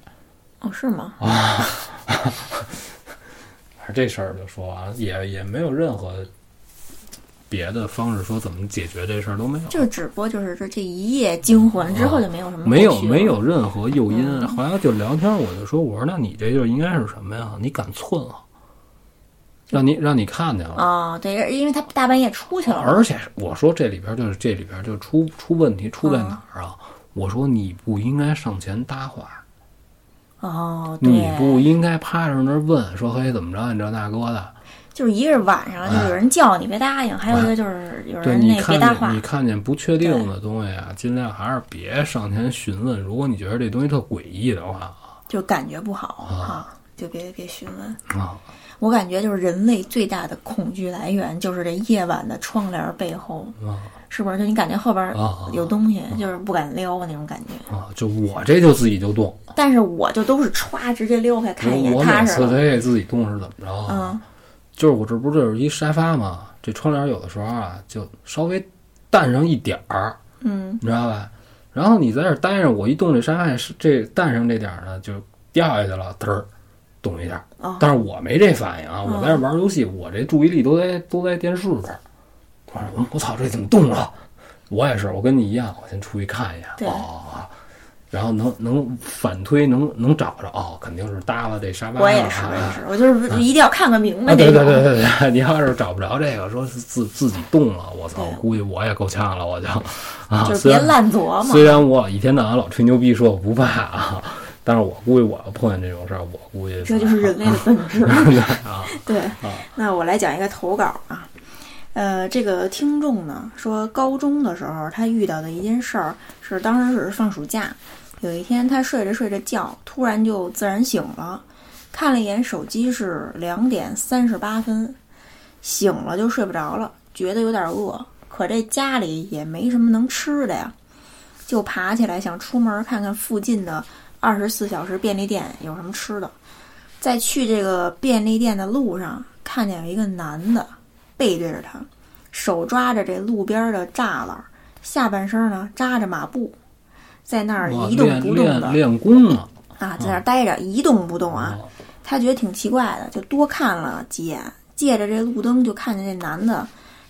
[SPEAKER 2] 哦，是吗？
[SPEAKER 1] 啊这事儿就说完了，也也没有任何别的方式说怎么解决这事儿都没有，
[SPEAKER 2] 就只不过就是说这一夜惊魂之后就没有什么
[SPEAKER 1] 没有没有任何诱因。
[SPEAKER 2] 嗯
[SPEAKER 1] 后来就聊天，我就说，我说那你这就应该是什么呀？你敢寸啊？让你让你看见了。
[SPEAKER 2] 啊、对，因为他大半夜出去了，
[SPEAKER 1] 而且我说这里边就是这里边就出出问题出在
[SPEAKER 2] 嗯
[SPEAKER 1] 哪儿啊？我说你不应该上前搭话，
[SPEAKER 2] 哦，
[SPEAKER 1] 你不应该趴着那儿问说嘿怎么着你这大哥的。
[SPEAKER 2] 就是一个是晚上，就有人叫你别答应，还有一个就是有人那
[SPEAKER 1] 你
[SPEAKER 2] 别搭话
[SPEAKER 1] 见你，看见不确定的东西啊，尽量还是别上前询问。如果你觉得这东西特诡异的话
[SPEAKER 2] 就感觉不好啊，就别别询问。
[SPEAKER 1] 啊，
[SPEAKER 2] 我感觉就是人类最大的恐惧来源，就是这夜晚的窗帘背后，
[SPEAKER 1] 啊
[SPEAKER 2] 是不是？就你感觉后边
[SPEAKER 1] 啊
[SPEAKER 2] 有东西，就是不敢撩那种感觉。
[SPEAKER 1] 啊！就我这就自己就动，
[SPEAKER 2] 但是我就都是歘直接溜开看一眼，
[SPEAKER 1] 我我每次
[SPEAKER 2] 踏实了。
[SPEAKER 1] 得给自己动是怎么着啊？
[SPEAKER 2] 嗯，
[SPEAKER 1] 就是我这不是就是一沙发嘛，这窗帘有的时候啊就稍微淡上一点儿，
[SPEAKER 2] 嗯，
[SPEAKER 1] 你知道吧？然后你在这儿待着，我一动这沙发是这淡上这点儿呢，就掉下去了，嘚儿动一下。
[SPEAKER 2] 哦，
[SPEAKER 1] 但是我没这反应啊，
[SPEAKER 2] 嗯
[SPEAKER 1] 我在这玩游戏，我这注意力都在都在电视这儿。突然，我操，这怎么动了？我也是，我跟你一样，我先出去看一
[SPEAKER 2] 对
[SPEAKER 1] 眼。哦，然后能能反推，能能找着，哦，肯定是搭了这沙发上。
[SPEAKER 2] 我也是，我也
[SPEAKER 1] 啊
[SPEAKER 2] 是，我就是一定要看个明白。
[SPEAKER 1] 对对对对对，你要是找不着这个，说是自自己动了，我操，我估计我也够呛了，我就啊，
[SPEAKER 2] 就是别
[SPEAKER 1] 虽然
[SPEAKER 2] 烂琢磨
[SPEAKER 1] 虽。然我一天到晚老吹牛逼说我不怕啊，但是我估计我要碰见这种事儿，我估计
[SPEAKER 2] 这就是人类的本质。
[SPEAKER 1] 啊
[SPEAKER 2] 对，那我来讲一个投稿啊。呃，这个听众呢说，高中的时候他遇到的一件事儿是，当时是放暑假，有一天他睡着睡着觉，突然就自然醒了，看了一眼手机是两点三十八分，醒了就睡不着了，觉得有点饿，可这家里也没什么能吃的呀，就爬起来想出门看看附近的二十四小时便利店有什么吃的。在去这个便利店的路上，看见有一个男的背对着他，手抓着这路边的栅栏，下半身呢扎着马步，在那儿一动不动的
[SPEAKER 1] 练练功呢
[SPEAKER 2] 啊，在那儿待着一动不动啊。
[SPEAKER 1] 哦
[SPEAKER 2] 他觉得挺奇怪的，就多看了几眼，借着这路灯就看见这男的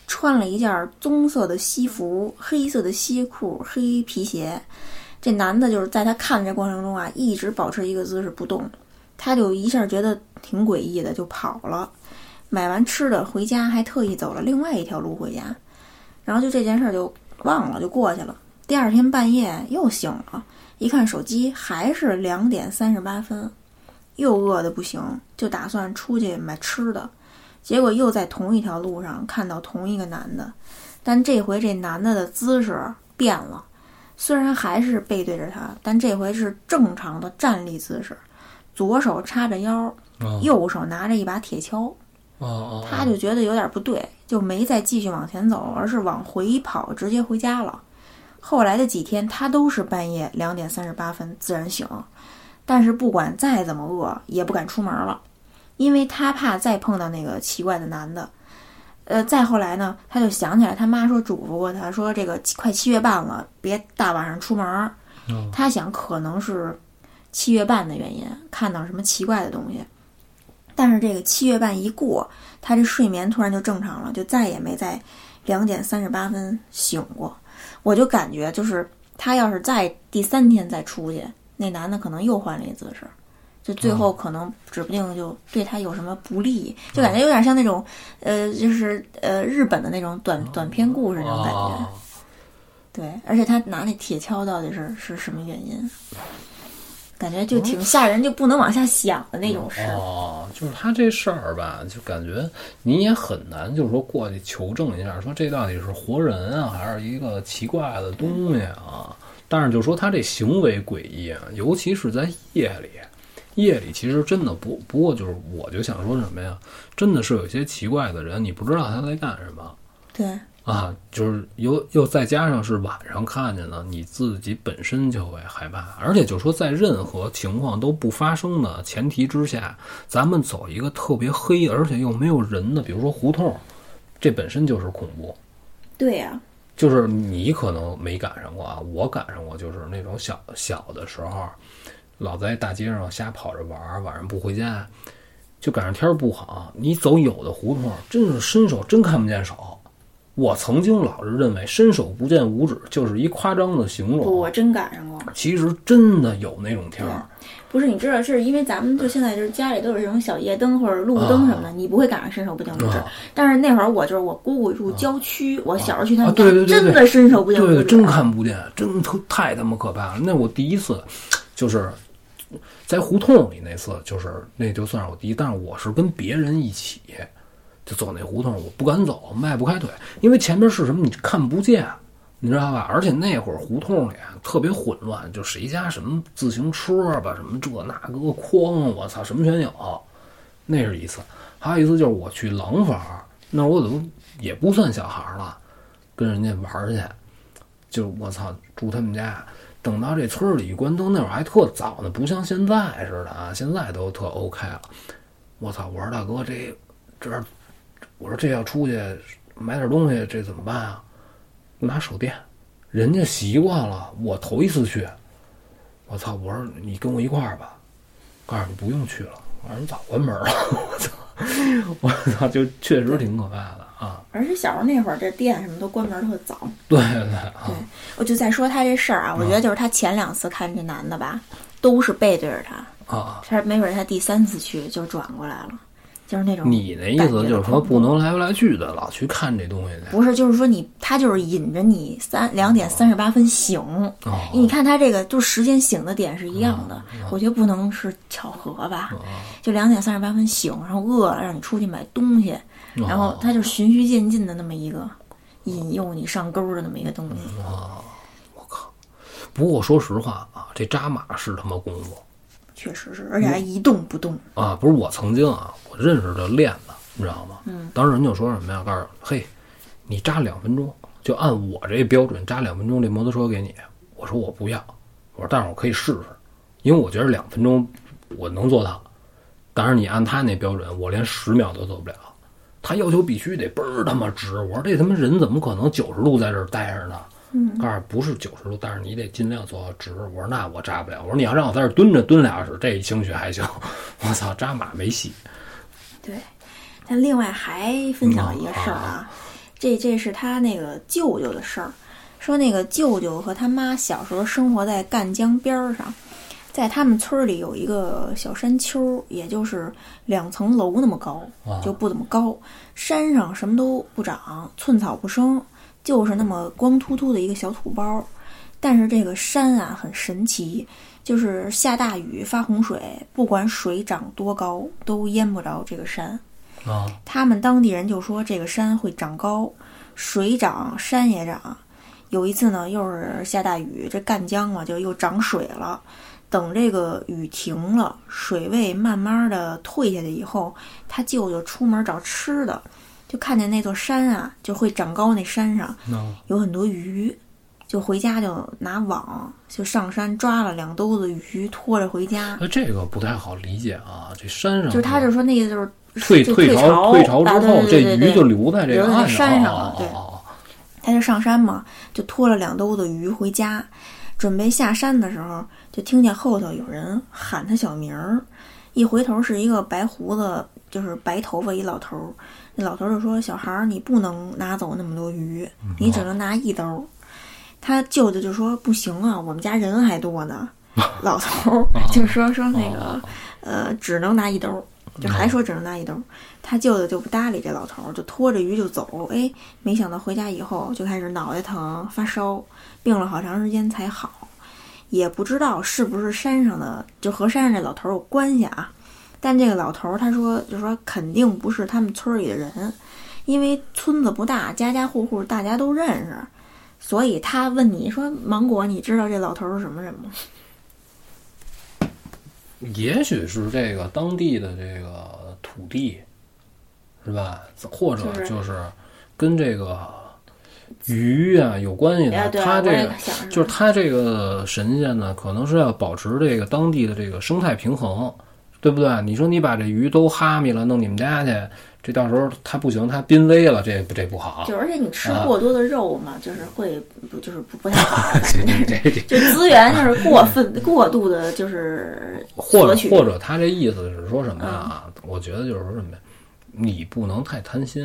[SPEAKER 2] 穿了一件棕色的西服，黑色的西裤，黑皮鞋。这男的就是在他看这过程中啊，一直保持一个姿势不动，他就一下觉得挺诡异的，就跑了。买完吃的回家，还特意走了另外一条路回家，然后就这件事儿就忘了，就过去了。第二天半夜又醒了，一看手机还是两点三十八分，又饿得不行，就打算出去买吃的。结果又在同一条路上看到同一个男的，但这回这男的的姿势变了，虽然还是背对着他，但这回是正常的站立姿势，左手叉着腰，
[SPEAKER 1] 哦
[SPEAKER 2] 右手拿着一把铁锹。
[SPEAKER 1] 哦哦，
[SPEAKER 2] 他就觉得有点不对，就没再继续往前走，而是往回跑，直接回家了。后来的几天，他都是半夜两点三十八分自然醒，但是不管再怎么饿，也不敢出门了，因为他怕再碰到那个奇怪的男的。呃，再后来呢，他就想起来他妈说嘱咐过他说，这个快七月半了，别大晚上出门。
[SPEAKER 1] 哦
[SPEAKER 2] 他想可能是七月半的原因，看到什么奇怪的东西。但是这个七月半一过，他这睡眠突然就正常了，就再也没在两点三十八分醒过。我就感觉就是他要是再第三天再出去，那男的可能又换了一姿势，就最后可能指不定就对他有什么不利，就感觉有点像那种呃，就是呃日本的那种短短篇故事那种感觉。
[SPEAKER 1] 啊
[SPEAKER 2] 对，而且他拿那铁锹到底是是什么原因？感觉就挺吓人，就不能往下想的那种事。
[SPEAKER 1] 哦，就是他这事儿吧，就感觉你也很难，就是说过去求证一下，说这到底是活人啊，还是一个奇怪的东西啊？但是就说他这行为诡异啊，尤其是在夜里，夜里其实真的不不过就是，我就想说什么呀？真的是有些奇怪的人，你不知道他在干什么。
[SPEAKER 2] 对，
[SPEAKER 1] 啊，就是又又再加上是晚上看见的，你自己本身就会害怕，而且就说在任何情况都不发生的前提之下，咱们走一个特别黑而且又没有人的，比如说胡同，这本身就是恐怖。
[SPEAKER 2] 对呀、
[SPEAKER 1] 就是你可能没赶上过啊，我赶上过，就是那种小小的时候，老在大街上瞎跑着玩儿，晚上不回家，就赶上天儿不好，你走有的胡同，真是伸手真看不见手。我曾经老是认为伸手不见五指就是一夸张的形
[SPEAKER 2] 不，
[SPEAKER 1] 容，
[SPEAKER 2] 我真赶上过。
[SPEAKER 1] 其实真的有那种天儿。
[SPEAKER 2] 不是，你知道，是因为咱们就现在就是家里都有这种小夜灯或者路灯什么的，你不会赶上伸手不见五指。
[SPEAKER 1] 啊
[SPEAKER 2] 但是那会儿我就是我姑姑住郊区，我小时候去他们家，
[SPEAKER 1] 啊对对对对
[SPEAKER 2] 真的伸手不见五指。
[SPEAKER 1] 对，真看不见，真特太他妈可怕了。那我第一次就是在胡同里那次，就是那就算是我第一，但是我是跟别人一起就走那胡同，我不敢走，迈不开腿，因为前面是什么你看不见，你知道吧？而且那会儿胡同里特别混乱，就谁家什么自行车吧，什么这那个筐，我操，什么全有。那是一次，还有一次就是我去廊坊，那我都也不算小孩了，跟人家玩去，就我操住他们家。等到这村里一关灯，那会儿还特早呢，不像现在似的啊，现在都特 OK 了。我操！我说大哥，这这，我说这要出去买点东西，这怎么办啊？拿手电，人家习惯了，我头一次去。我操！我说你跟我一块儿吧，告诉你不用去了，我说你早关门了。我操！我操！就确实挺可怕的啊。
[SPEAKER 2] 而且小时候那会儿，这店什么都关门特早。
[SPEAKER 1] 对对啊
[SPEAKER 2] 对，我就再说他这事儿啊，我觉得就是他前两次看这男的吧，都是背对着他，
[SPEAKER 1] 啊！
[SPEAKER 2] 他没准他第三次去就转过来了，就是那种
[SPEAKER 1] 你的意思就是说不能来不来去的，老去看这东西去。
[SPEAKER 2] 不是，就是说你他就是引着你三两点三十八分醒，
[SPEAKER 1] 哦，
[SPEAKER 2] 你看他这个就时间醒的点是一样的，我觉得不能是巧合吧？就两点三十八分醒，然后饿了让你出去买东西，然后他就循序渐进的那么一个引诱你上钩的那么一个东西。
[SPEAKER 1] 啊，我靠不过说实话啊，这扎马是他妈功夫
[SPEAKER 2] 确实是，而且还一动不动。
[SPEAKER 1] 啊！不是我曾经啊，我认识的练的，你知道吗？嗯，当时人就说什么呀？告诉嘿，你扎两分钟，就按我这标准扎两分钟，这摩托车给你。我说我不要，我说但是我可以试试，因为我觉得两分钟我能做到。但是你按他那标准，我连十秒都做不了。他要求必须得倍儿他妈直，我说这他妈人怎么可能九十度在这儿待着呢？
[SPEAKER 2] 嗯，
[SPEAKER 1] 告诉不是九十度，但是你得尽量做到直。我说那我扎不了。我说你要让我在这儿蹲着蹲俩小时，这兴许还行。我操，扎马没戏。
[SPEAKER 2] 对。但另外还分享一个事儿啊，这这是他那个舅舅的事儿，说那个舅舅和他妈小时候生活在赣江边儿上，在他们村儿里有一个小山丘，也就是两层楼那么高，就不怎么高。山上什么都不长，寸草不生，就是那么光秃秃的一个小土包。但是这个山啊很神奇，就是下大雨发洪水，不管水涨多高，都淹不着这个山。
[SPEAKER 1] 啊，
[SPEAKER 2] 他们当地人就说这个山会长高，水涨山也涨。有一次呢，又是下大雨，这赣江嘛就又涨水了。等这个雨停了，水位慢慢的退下去以后，他舅舅出门找吃的，就看见那座山啊，就会长高那山上有很多鱼，就回家就拿网就上山抓了两兜子鱼，拖着回家。
[SPEAKER 1] 那这个不太好理解啊。这山上
[SPEAKER 2] 就是他就说那个就是
[SPEAKER 1] 退
[SPEAKER 2] 退
[SPEAKER 1] 潮退潮之
[SPEAKER 2] 啊对
[SPEAKER 1] 后，这
[SPEAKER 2] 对对对
[SPEAKER 1] 鱼就留在这个
[SPEAKER 2] 山上
[SPEAKER 1] 哦
[SPEAKER 2] 了对他就上山嘛，就拖了两兜子鱼回家，准备下山的时候，就听见后头有人喊他小名儿，一回头是一个白胡子，就是白头发一老头儿。那老头儿就说：“小孩儿，你不能拿走那么多鱼，你只能拿一兜儿。”他舅舅就说：“不行啊，我们家人还多呢。” 老头儿就说说那个呃，只能拿一兜儿，就还说只能拿一兜儿。他舅舅就不搭理这老头儿，就拖着鱼就走。哎，没想到回家以后就开始脑袋疼、发烧，病了好长时间才好。也不知道是不是山上的，就和山上这老头儿有关系啊。但这个老头儿他说，就说肯定不是他们村里的人，因为村子不大，家家户户大家都认识，所以他问你说：“芒果，你知道这老头儿是什么人吗？”
[SPEAKER 1] 也许是这个当地的这个土地，是吧？或者
[SPEAKER 2] 就是
[SPEAKER 1] 跟这个鱼啊有关系的。他这个就是他这个神仙呢，可能是要保持这个当地的这个生态平衡，对不对？你说你把这鱼都哈密了，弄你们家去，这到时候它不行，它濒危了，这这不好。
[SPEAKER 2] 就而且你吃
[SPEAKER 1] 啊
[SPEAKER 2] 过多的肉嘛，就是会不就是不不太好，
[SPEAKER 1] 这这这
[SPEAKER 2] 就资源就是过分过度的，就是
[SPEAKER 1] 或
[SPEAKER 2] 取
[SPEAKER 1] 或者他这意思是说什么啊？
[SPEAKER 2] 嗯
[SPEAKER 1] 我觉得就是说什么呀？你不能太贪心。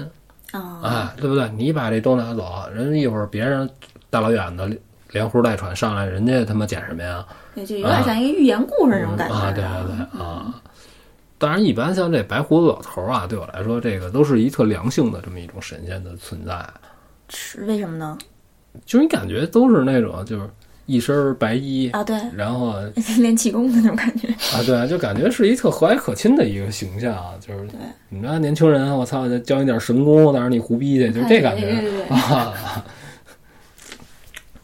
[SPEAKER 2] 啊，
[SPEAKER 1] 哎，对不对？你把这都拿走，人家一会儿别人大老远的连呼带喘上来，人家他妈捡什么呀？
[SPEAKER 2] 对，就有点像一个寓言故事那种感觉
[SPEAKER 1] 啊，对对对啊！当然，一般像这白胡子老头儿啊，对我来说，这个都是一特良性的这么一种神仙的存在。
[SPEAKER 2] 是为什么呢？
[SPEAKER 1] 就是你感觉都是那种，就是一身白衣，
[SPEAKER 2] 啊，对，
[SPEAKER 1] 然后
[SPEAKER 2] 练气功的那种感觉。
[SPEAKER 1] 啊，对，就感觉是一特和蔼可亲的一个形象，就是
[SPEAKER 2] 对
[SPEAKER 1] 你们年轻人，我操，教你点神功，但是你胡逼去，就这感觉。
[SPEAKER 2] 对对对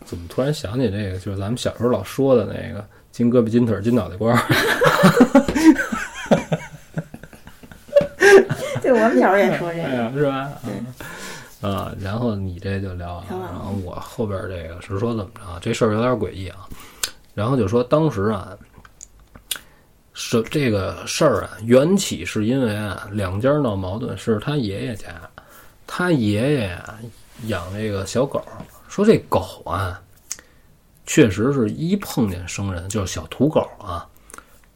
[SPEAKER 1] 怎么突然想起这个？就是咱们小时候老说的那个“金胳膊金腿金脑袋瓜 儿
[SPEAKER 2] 对，我们小时候也说”，这个。
[SPEAKER 1] 哎，是吧？啊啊，然后你这就聊然后我后边这个是说怎么着啊？这事儿有点诡异啊。然后就说当时啊，是这个事儿啊，缘起是因为啊两家闹矛盾，是他爷爷家，他爷爷啊养这个小狗，说这狗啊，确实是一碰见生人就是小土狗啊，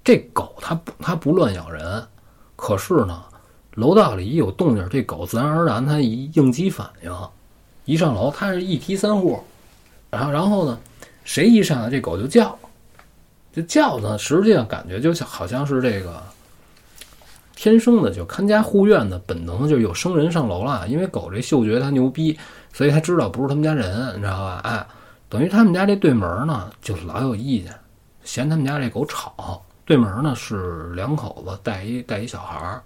[SPEAKER 1] 这狗它不它不乱咬人，可是呢，楼道里一有动静，这狗自然而然它一应激反应，一上楼它是一梯三户，然后然后呢，谁一上来这狗就叫，这叫呢，实际上感觉就像好像是这个天生的就看家护院的本能，就有生人上楼了，因为狗这嗅觉它牛逼，所以它知道不是他们家人，你知道吧？哎，等于他们家这对门呢，就老有意见，嫌他们家这狗吵。对门呢是两口子带一带一小孩，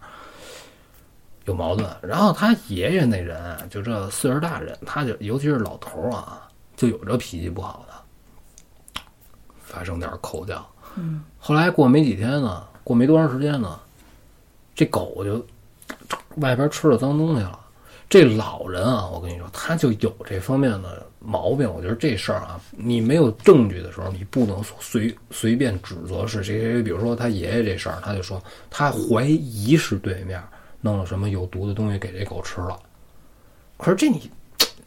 [SPEAKER 1] 有矛盾。然后他爷爷那人啊，就这岁数大人，他就尤其是老头儿啊，就有这脾气不好的，发生点口角。
[SPEAKER 2] 嗯，
[SPEAKER 1] 后来过没几天呢，过没多长时间呢，这狗就外边吃了脏东西了。这老人啊，我跟你说，他就有这方面的毛病。我觉得这事儿啊，你没有证据的时候，你不能随随便指责是谁谁谁。比如说他爷爷这事儿，他就说他怀疑是对面弄了什么有毒的东西给这狗吃了。可是这你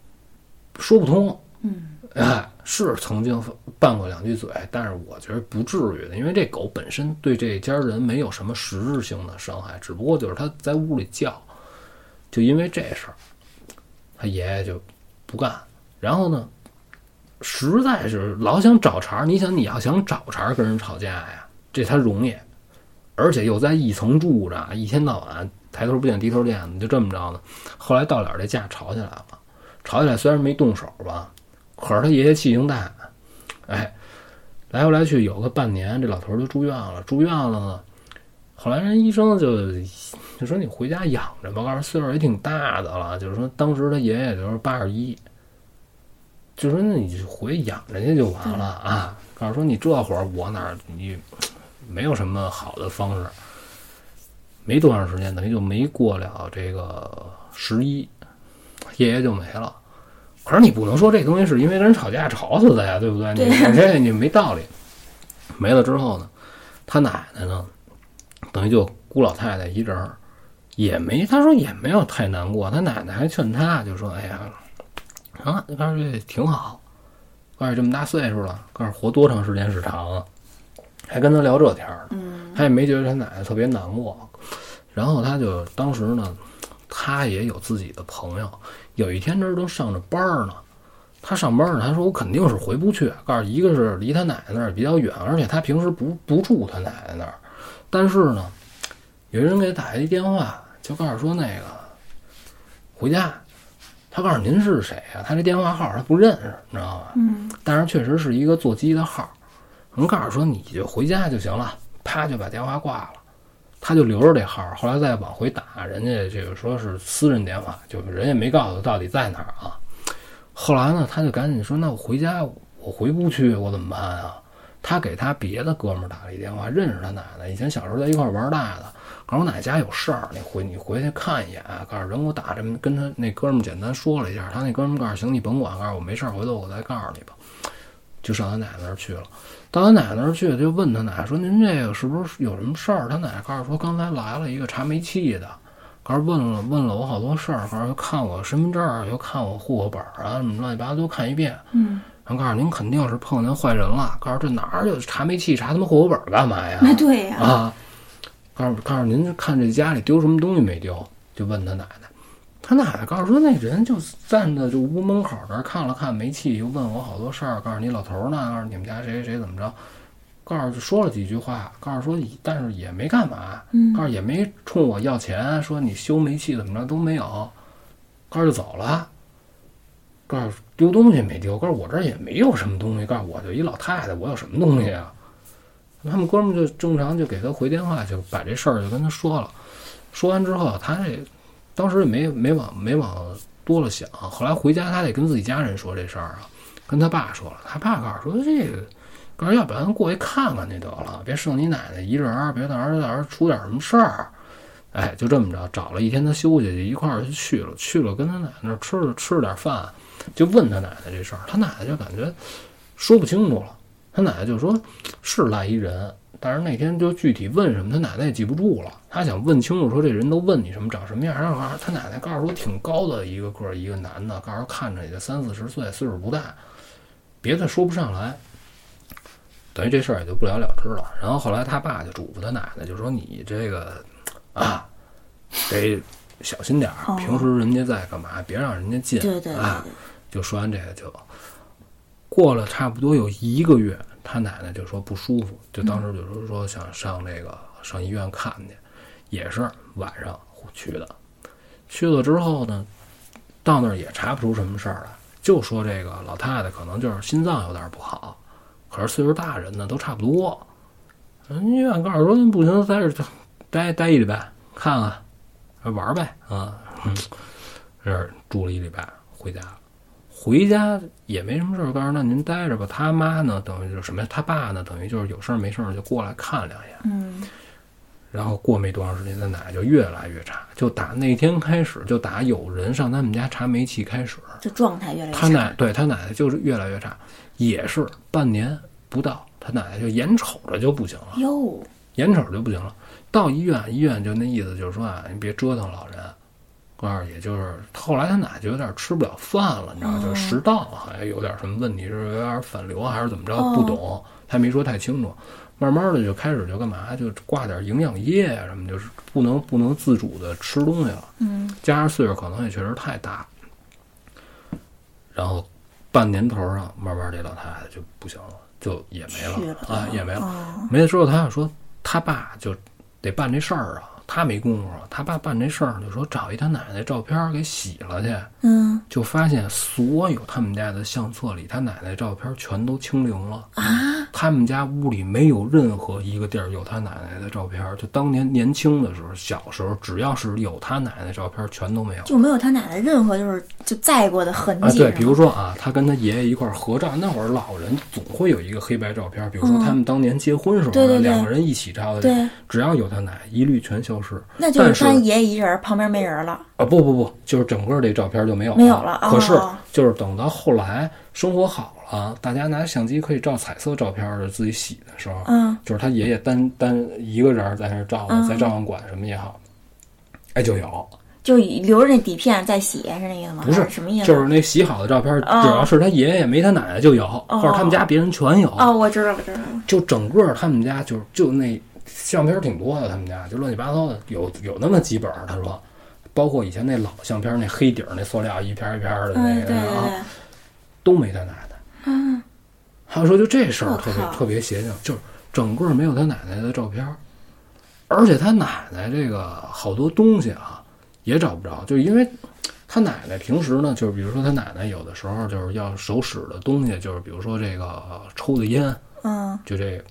[SPEAKER 1] 说不通。
[SPEAKER 2] 嗯，
[SPEAKER 1] 哎，是曾经拌过两句嘴，但是我觉得不至于的，因为这狗本身对这家人没有什么实质性的伤害，只不过就是它在屋里叫，就因为这事儿，他爷爷就不干。然后呢，实在是老想找茬，你想你要想找茬跟人吵架呀，这他容易，而且又在一层住着，一天到晚抬头不见低头见的，就这么着呢。后来到了这架吵起来了，吵起来虽然没动手吧。可是他爷爷气性大，哎，来回来去有个半年，这老头儿就住院了。住院了呢，后来人医生就就说你回家养着吧，告诉岁数也挺大的了，就是说当时他爷爷就是八十一，就说那你就回养着去就完了啊。告诉说你这会儿我哪儿你没有什么好的方式，没多长时间，等于就没过了这个十一，爷爷就没了。可是你不能说这东西是因为跟人吵架吵死的呀，对不对？你
[SPEAKER 2] 对
[SPEAKER 1] 你这你没道理。没了之后呢，他奶奶呢，等于就孤老太太一人儿，也没他说也没有太难过。他奶奶还劝他，就说：“哎呀，啊，告诉这挺好，告诉这么大岁数了，告诉活多长时间是长啊？”还跟他聊这天儿呢。
[SPEAKER 2] 嗯，
[SPEAKER 1] 他也没觉得他奶奶特别难过。然后他就当时呢，他也有自己的朋友。有一天这都上着班儿呢，他上班呢，他说我肯定是回不去。告诉一个是离他奶奶那儿比较远，而且他平时不不住他奶奶那儿。但是呢，有人给他打一电话，就告诉说那个回家。他告诉您是谁呀、他这电话号他不认识，你知道吗？
[SPEAKER 2] 嗯
[SPEAKER 1] 但是确实是一个座机的号。人告诉说你就回家就行了，啪就把电话挂了。他就留着这号，后来再往回打，人家这个说是私人电话，就人也没告诉他到底在哪儿啊。后来呢，他就赶紧说：“那我回家，我回不去，我怎么办啊？”他给他别的哥们儿打了一电话，认识他奶奶，以前小时候在一块玩大的。告诉我奶奶家有事儿，你回你回去看一眼。告诉人我打这么跟他那哥们儿简单说了一下，他那哥们儿告诉行，你甭管，告诉我没事儿，回头我再告诉你吧。就上他奶奶那儿去了。到他奶奶那儿去，就问他奶奶说：“您这个是不是有什么事儿？”他奶奶告诉说：“刚才来了一个查煤气的，告诉问了问了我好多事儿，告诉又看我身份证儿，又看我户口本儿啊，什么乱七八糟都看一遍。
[SPEAKER 2] 嗯，
[SPEAKER 1] 然后告诉您肯定是碰见坏人了。告诉这哪儿有查煤气查他妈户口本儿干嘛呀？
[SPEAKER 2] 那对呀、
[SPEAKER 1] 啊，告诉告诉您看这家里丢什么东西没丢？就问他奶奶，他奶奶告诉说那人就站在这屋门口这儿看了看煤气，又问我好多事儿，告诉你老头儿呢，告诉你们家谁谁谁怎么着，告诉就说了几句话，告诉说但是也没干嘛，
[SPEAKER 2] 嗯
[SPEAKER 1] 告诉也没冲我要钱，说你修煤气怎么着都没有，告诉就走了。告诉丢东西没丢，告诉我这儿也没有什么东西，告诉我就一老太太，我有什么东西啊？他们哥们儿就正常就给他回电话，就把这事儿就跟他说了。说完之后，他这当时也没没往没往多了想，后来回家他得跟自己家人说这事儿啊，跟他爸说了。他爸告诉说这个，告诉要不然过去看看去得了，别剩你奶奶一人儿，别到时候到时候出点什么事儿。哎，就这么着，找了一天他休息，就一块儿就去了。去了跟他奶奶那儿吃了吃了点饭，就问他奶奶这事儿，他奶奶就感觉说不清楚了。他奶奶就说是赖一人，但是那天就具体问什么，他奶奶也记不住了。他想问清楚，说这人都问你什么，长什么样。然后他奶奶告诉说挺高的一个个儿，一个男的，告诉看着也就三四十岁，岁数不大，别的说不上来。等于这事儿也就不了了之了。然后后来他爸就嘱咐他奶奶，就说你这个啊，得小心点儿，
[SPEAKER 2] 哦
[SPEAKER 1] 平时人家在干嘛，别让人家进。
[SPEAKER 2] 对对对
[SPEAKER 1] 啊，就说完这个就过了差不多有一个月，他奶奶就说不舒服，就当时就说说想上那个上医院看去，也是晚上去的。去了之后呢，到那儿也查不出什么事儿来，就说这个老太太可能就是心脏有点不好，可是岁数大人呢都差不多。人医院告诉说不行，在这儿待待一礼拜，看看玩儿呗啊，嗯，这儿住了一礼拜，回家了。回家也没什么事儿，告诉那您待着吧。他妈呢，等于就是什么呀？他爸呢，等于就是有事儿没事儿就过来看两眼。
[SPEAKER 2] 嗯
[SPEAKER 1] 然后过没多长时间，他奶奶就越来越差，就打那天开始，就打有人上他们家查煤气开始，
[SPEAKER 2] 就状态越来越
[SPEAKER 1] 他奶。对他奶奶就是越来越差，也是半年不到，他奶奶就眼瞅着就不行了。
[SPEAKER 2] 哟，
[SPEAKER 1] 眼瞅着就不行了。到医院，医院就那意思就是说啊，你别折腾老人。也就是后来他奶就有点吃不了饭了，你知道，就是食道好像有点什么问题，是有点反流还是怎么着，
[SPEAKER 2] 哦
[SPEAKER 1] 不懂，他没说太清楚。慢慢的就开始就干嘛，就挂点营养液啊什么，就是不能不能自主的吃东西了。
[SPEAKER 2] 嗯
[SPEAKER 1] 加上岁数可能也确实太大，然后半年头上，慢慢这老太太就不行了，就也没
[SPEAKER 2] 了
[SPEAKER 1] 了啊，也没了。
[SPEAKER 2] 哦
[SPEAKER 1] 没了之后，他就说他爸就得办这事儿啊，他没工夫啊。他爸办这事儿就说找一他奶奶照片儿给洗了去，
[SPEAKER 2] 嗯
[SPEAKER 1] 就发现所有他们家的相册里，他奶奶照片儿全都清零了。
[SPEAKER 2] 啊，
[SPEAKER 1] 他们家屋里没有任何一个地儿有他奶奶的照片儿，就当年年轻的时候、小时候，只要是有他奶奶照片，全都没有。
[SPEAKER 2] 就没有他奶奶任何就是就在过的痕
[SPEAKER 1] 啊，
[SPEAKER 2] 迹。
[SPEAKER 1] 对，比如说啊，他跟他爷爷一块儿合照，那会儿老人总会有一个黑白照片，比如说
[SPEAKER 2] 嗯
[SPEAKER 1] 他们当年结婚时候
[SPEAKER 2] 对对对
[SPEAKER 1] 两个人一起照的，
[SPEAKER 2] 对，
[SPEAKER 1] 只要有他奶，一律全消失。
[SPEAKER 2] 那就是他爷爷一人，旁边没人了。
[SPEAKER 1] 啊，不不不，就是整个这照片就没有
[SPEAKER 2] 没有了
[SPEAKER 1] 可是
[SPEAKER 2] 哦
[SPEAKER 1] 就是等到后来生活好了，大家拿相机可以照彩色照片的自己洗的时候，
[SPEAKER 2] 嗯
[SPEAKER 1] 就是他爷爷单单一个人在那照在照相馆什么也好，哎就有，
[SPEAKER 2] 就留着那底片再洗，是那意思吗？
[SPEAKER 1] 不是
[SPEAKER 2] 什么意思？
[SPEAKER 1] 就是那洗好的照片，
[SPEAKER 2] 哦
[SPEAKER 1] 只要是他爷爷没他奶奶就有，或者他们家别人全有。
[SPEAKER 2] 哦，我知道我，知道。
[SPEAKER 1] 就整个他们家就就那相片挺多的，他们家就乱七八糟的，有有那么几本儿。他说，包括以前那老相片，那黑底儿那塑料一片一片的那
[SPEAKER 2] 嗯，
[SPEAKER 1] 个、啊，都没他奶奶。
[SPEAKER 2] 嗯，
[SPEAKER 1] 还有说就这事儿特别特别邪性，就是整个没有他奶奶的照片，而且他奶奶这个好多东西啊也找不着，就因为他奶奶平时呢，就是比如说他奶奶有的时候就是要手使的东西，就是比如说这个抽的烟，
[SPEAKER 2] 嗯，
[SPEAKER 1] 就这个，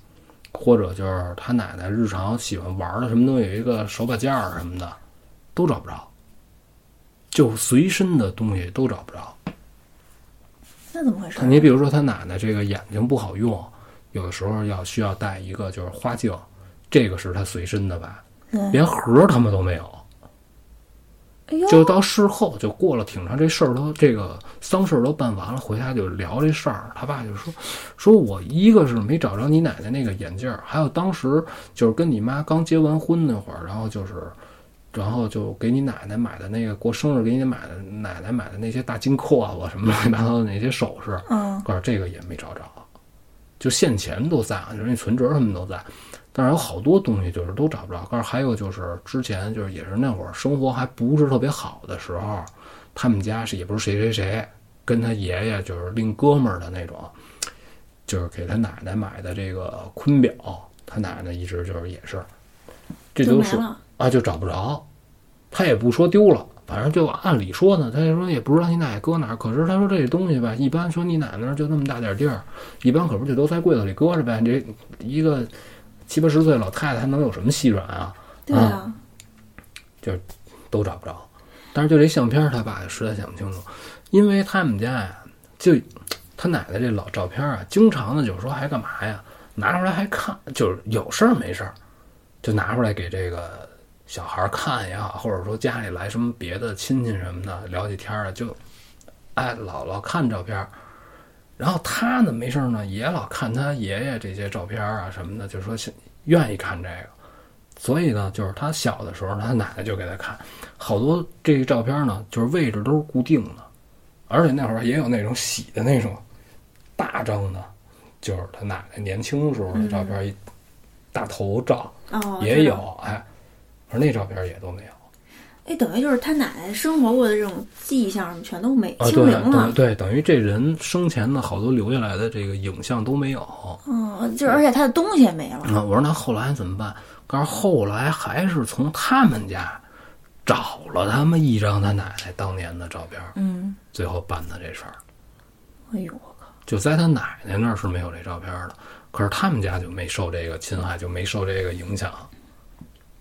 [SPEAKER 1] 或者就是他奶奶日常喜欢玩的什么东西，有一个手把件儿什么的，都找不着，就随身的东西都找不着。
[SPEAKER 2] 那怎么回事？
[SPEAKER 1] 你比如说他奶奶这个眼睛不好用，有的时候要需要戴一个就是花镜，这个是他随身的吧，
[SPEAKER 2] 对
[SPEAKER 1] 连盒儿他们都没有。
[SPEAKER 2] 哎呦，
[SPEAKER 1] 就到事后就过了挺长，这事儿都这个丧事儿都办完了，回家就聊这事儿。他爸就说：“说我一个是没找着你奶奶那个眼镜儿，还有当时就是跟你妈刚结完婚那会儿，然后就是，然后就给你奶奶买的那个过生日给你买的奶奶买的那些大金扣子什么乱七八糟的那些首饰，
[SPEAKER 2] 嗯，
[SPEAKER 1] 告诉这个也没找着，就现钱都在，就是那存折什么都在，但是有好多东西就是都找不着。告诉还有就是之前就是也是那会儿生活还不是特别好的时候，他们家是也不是谁谁谁跟他爷爷就是另哥们儿的那种，就是给他奶奶买的这个坤表，他奶奶一直就是也是，这都是。啊就找不着，他也不说丢了。反正就按理说呢，他就说也不知道你奶奶搁哪儿。可是他说这东西吧，一般说你奶奶那儿就那么大点地儿，一般可不就都在柜子里搁着呗。这一个七八十岁老太太还能有什么细软啊？
[SPEAKER 2] 对啊，
[SPEAKER 1] 都找不着。但是就这相片，他爸实在想不清楚，因为他们家呀，就他奶奶这老照片啊，经常的有时候还干嘛呀？拿出来还看，就是有事儿没事儿，就拿出来给这个小孩儿看也好，或者说家里来什么别的亲戚什么的聊起天儿来，就哎姥姥看照片儿。然后他呢没事儿呢，也老看他爷爷这些照片啊什么的，就说是愿意看这个。所以呢，就是他小的时候，他奶奶就给他看。好多这个照片呢，就是位置都是固定的，而且那会儿也有那种洗的那种大张的，就是他奶奶年轻时候的照片，一大头照。
[SPEAKER 2] 哦，
[SPEAKER 1] 也有，哎，而那照片也都没有
[SPEAKER 2] 哎，等于就是他奶奶生活过的这种迹象什么全都没清零了
[SPEAKER 1] 等。对，等于这人生前的好多留下来的这个影像都没有。
[SPEAKER 2] 嗯，就是而且他的东西也没了。
[SPEAKER 1] 啊，我说那后来怎么办？告诉后来还是从他们家找了他们一张他奶奶当年的照片，
[SPEAKER 2] 嗯，
[SPEAKER 1] 最后办的这事儿。
[SPEAKER 2] 哎呦我靠，
[SPEAKER 1] 就在他奶奶那儿是没有这照片的，可是他们家就没受这个侵害，就没受这个影响。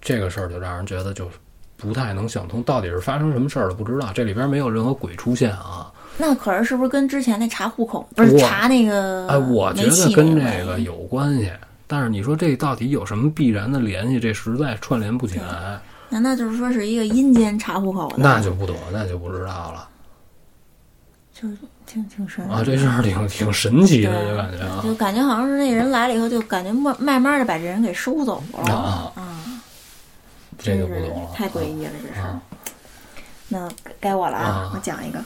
[SPEAKER 1] 这个事儿就让人觉得就是不太能想通，到底是发生什么事儿了不知道。这里边没有任何鬼出现啊！
[SPEAKER 2] 那可是是不是跟之前那查户口不是查那个？
[SPEAKER 1] 哎，我觉得跟这个有关系，但是你说这到底有什么必然的联系？这实在串联不起来，
[SPEAKER 2] 难道就是说是一个阴间查户口的？
[SPEAKER 1] 那就不懂，那就不知道了
[SPEAKER 2] 就挺挺神
[SPEAKER 1] 啊！这事儿挺挺神奇的，就感觉啊
[SPEAKER 2] 就感觉好像是那人来了以后，就感觉慢慢慢的把这人给收走了
[SPEAKER 1] 啊
[SPEAKER 2] 啊，真是
[SPEAKER 1] 不懂了，
[SPEAKER 2] 太诡异了这事儿。
[SPEAKER 1] 啊
[SPEAKER 2] 那该我了啊
[SPEAKER 1] 啊！
[SPEAKER 2] 我讲一个，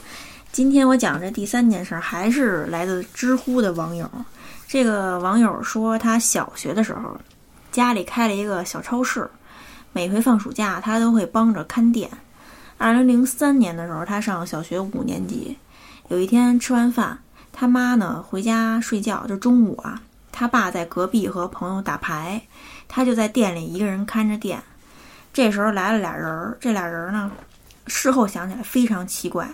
[SPEAKER 2] 今天我讲这第三件事儿，还是来自知乎的网友。这个网友说，他小学的时候，家里开了一个小超市，每回放暑假他都会帮着看店。二零零三年的时候，他上小学五年级，有一天吃完饭，他妈呢回家睡觉，就中午啊，他爸在隔壁和朋友打牌，他就在店里一个人看着店。这时候来了俩人儿，这俩人儿呢，事后想起来非常奇怪。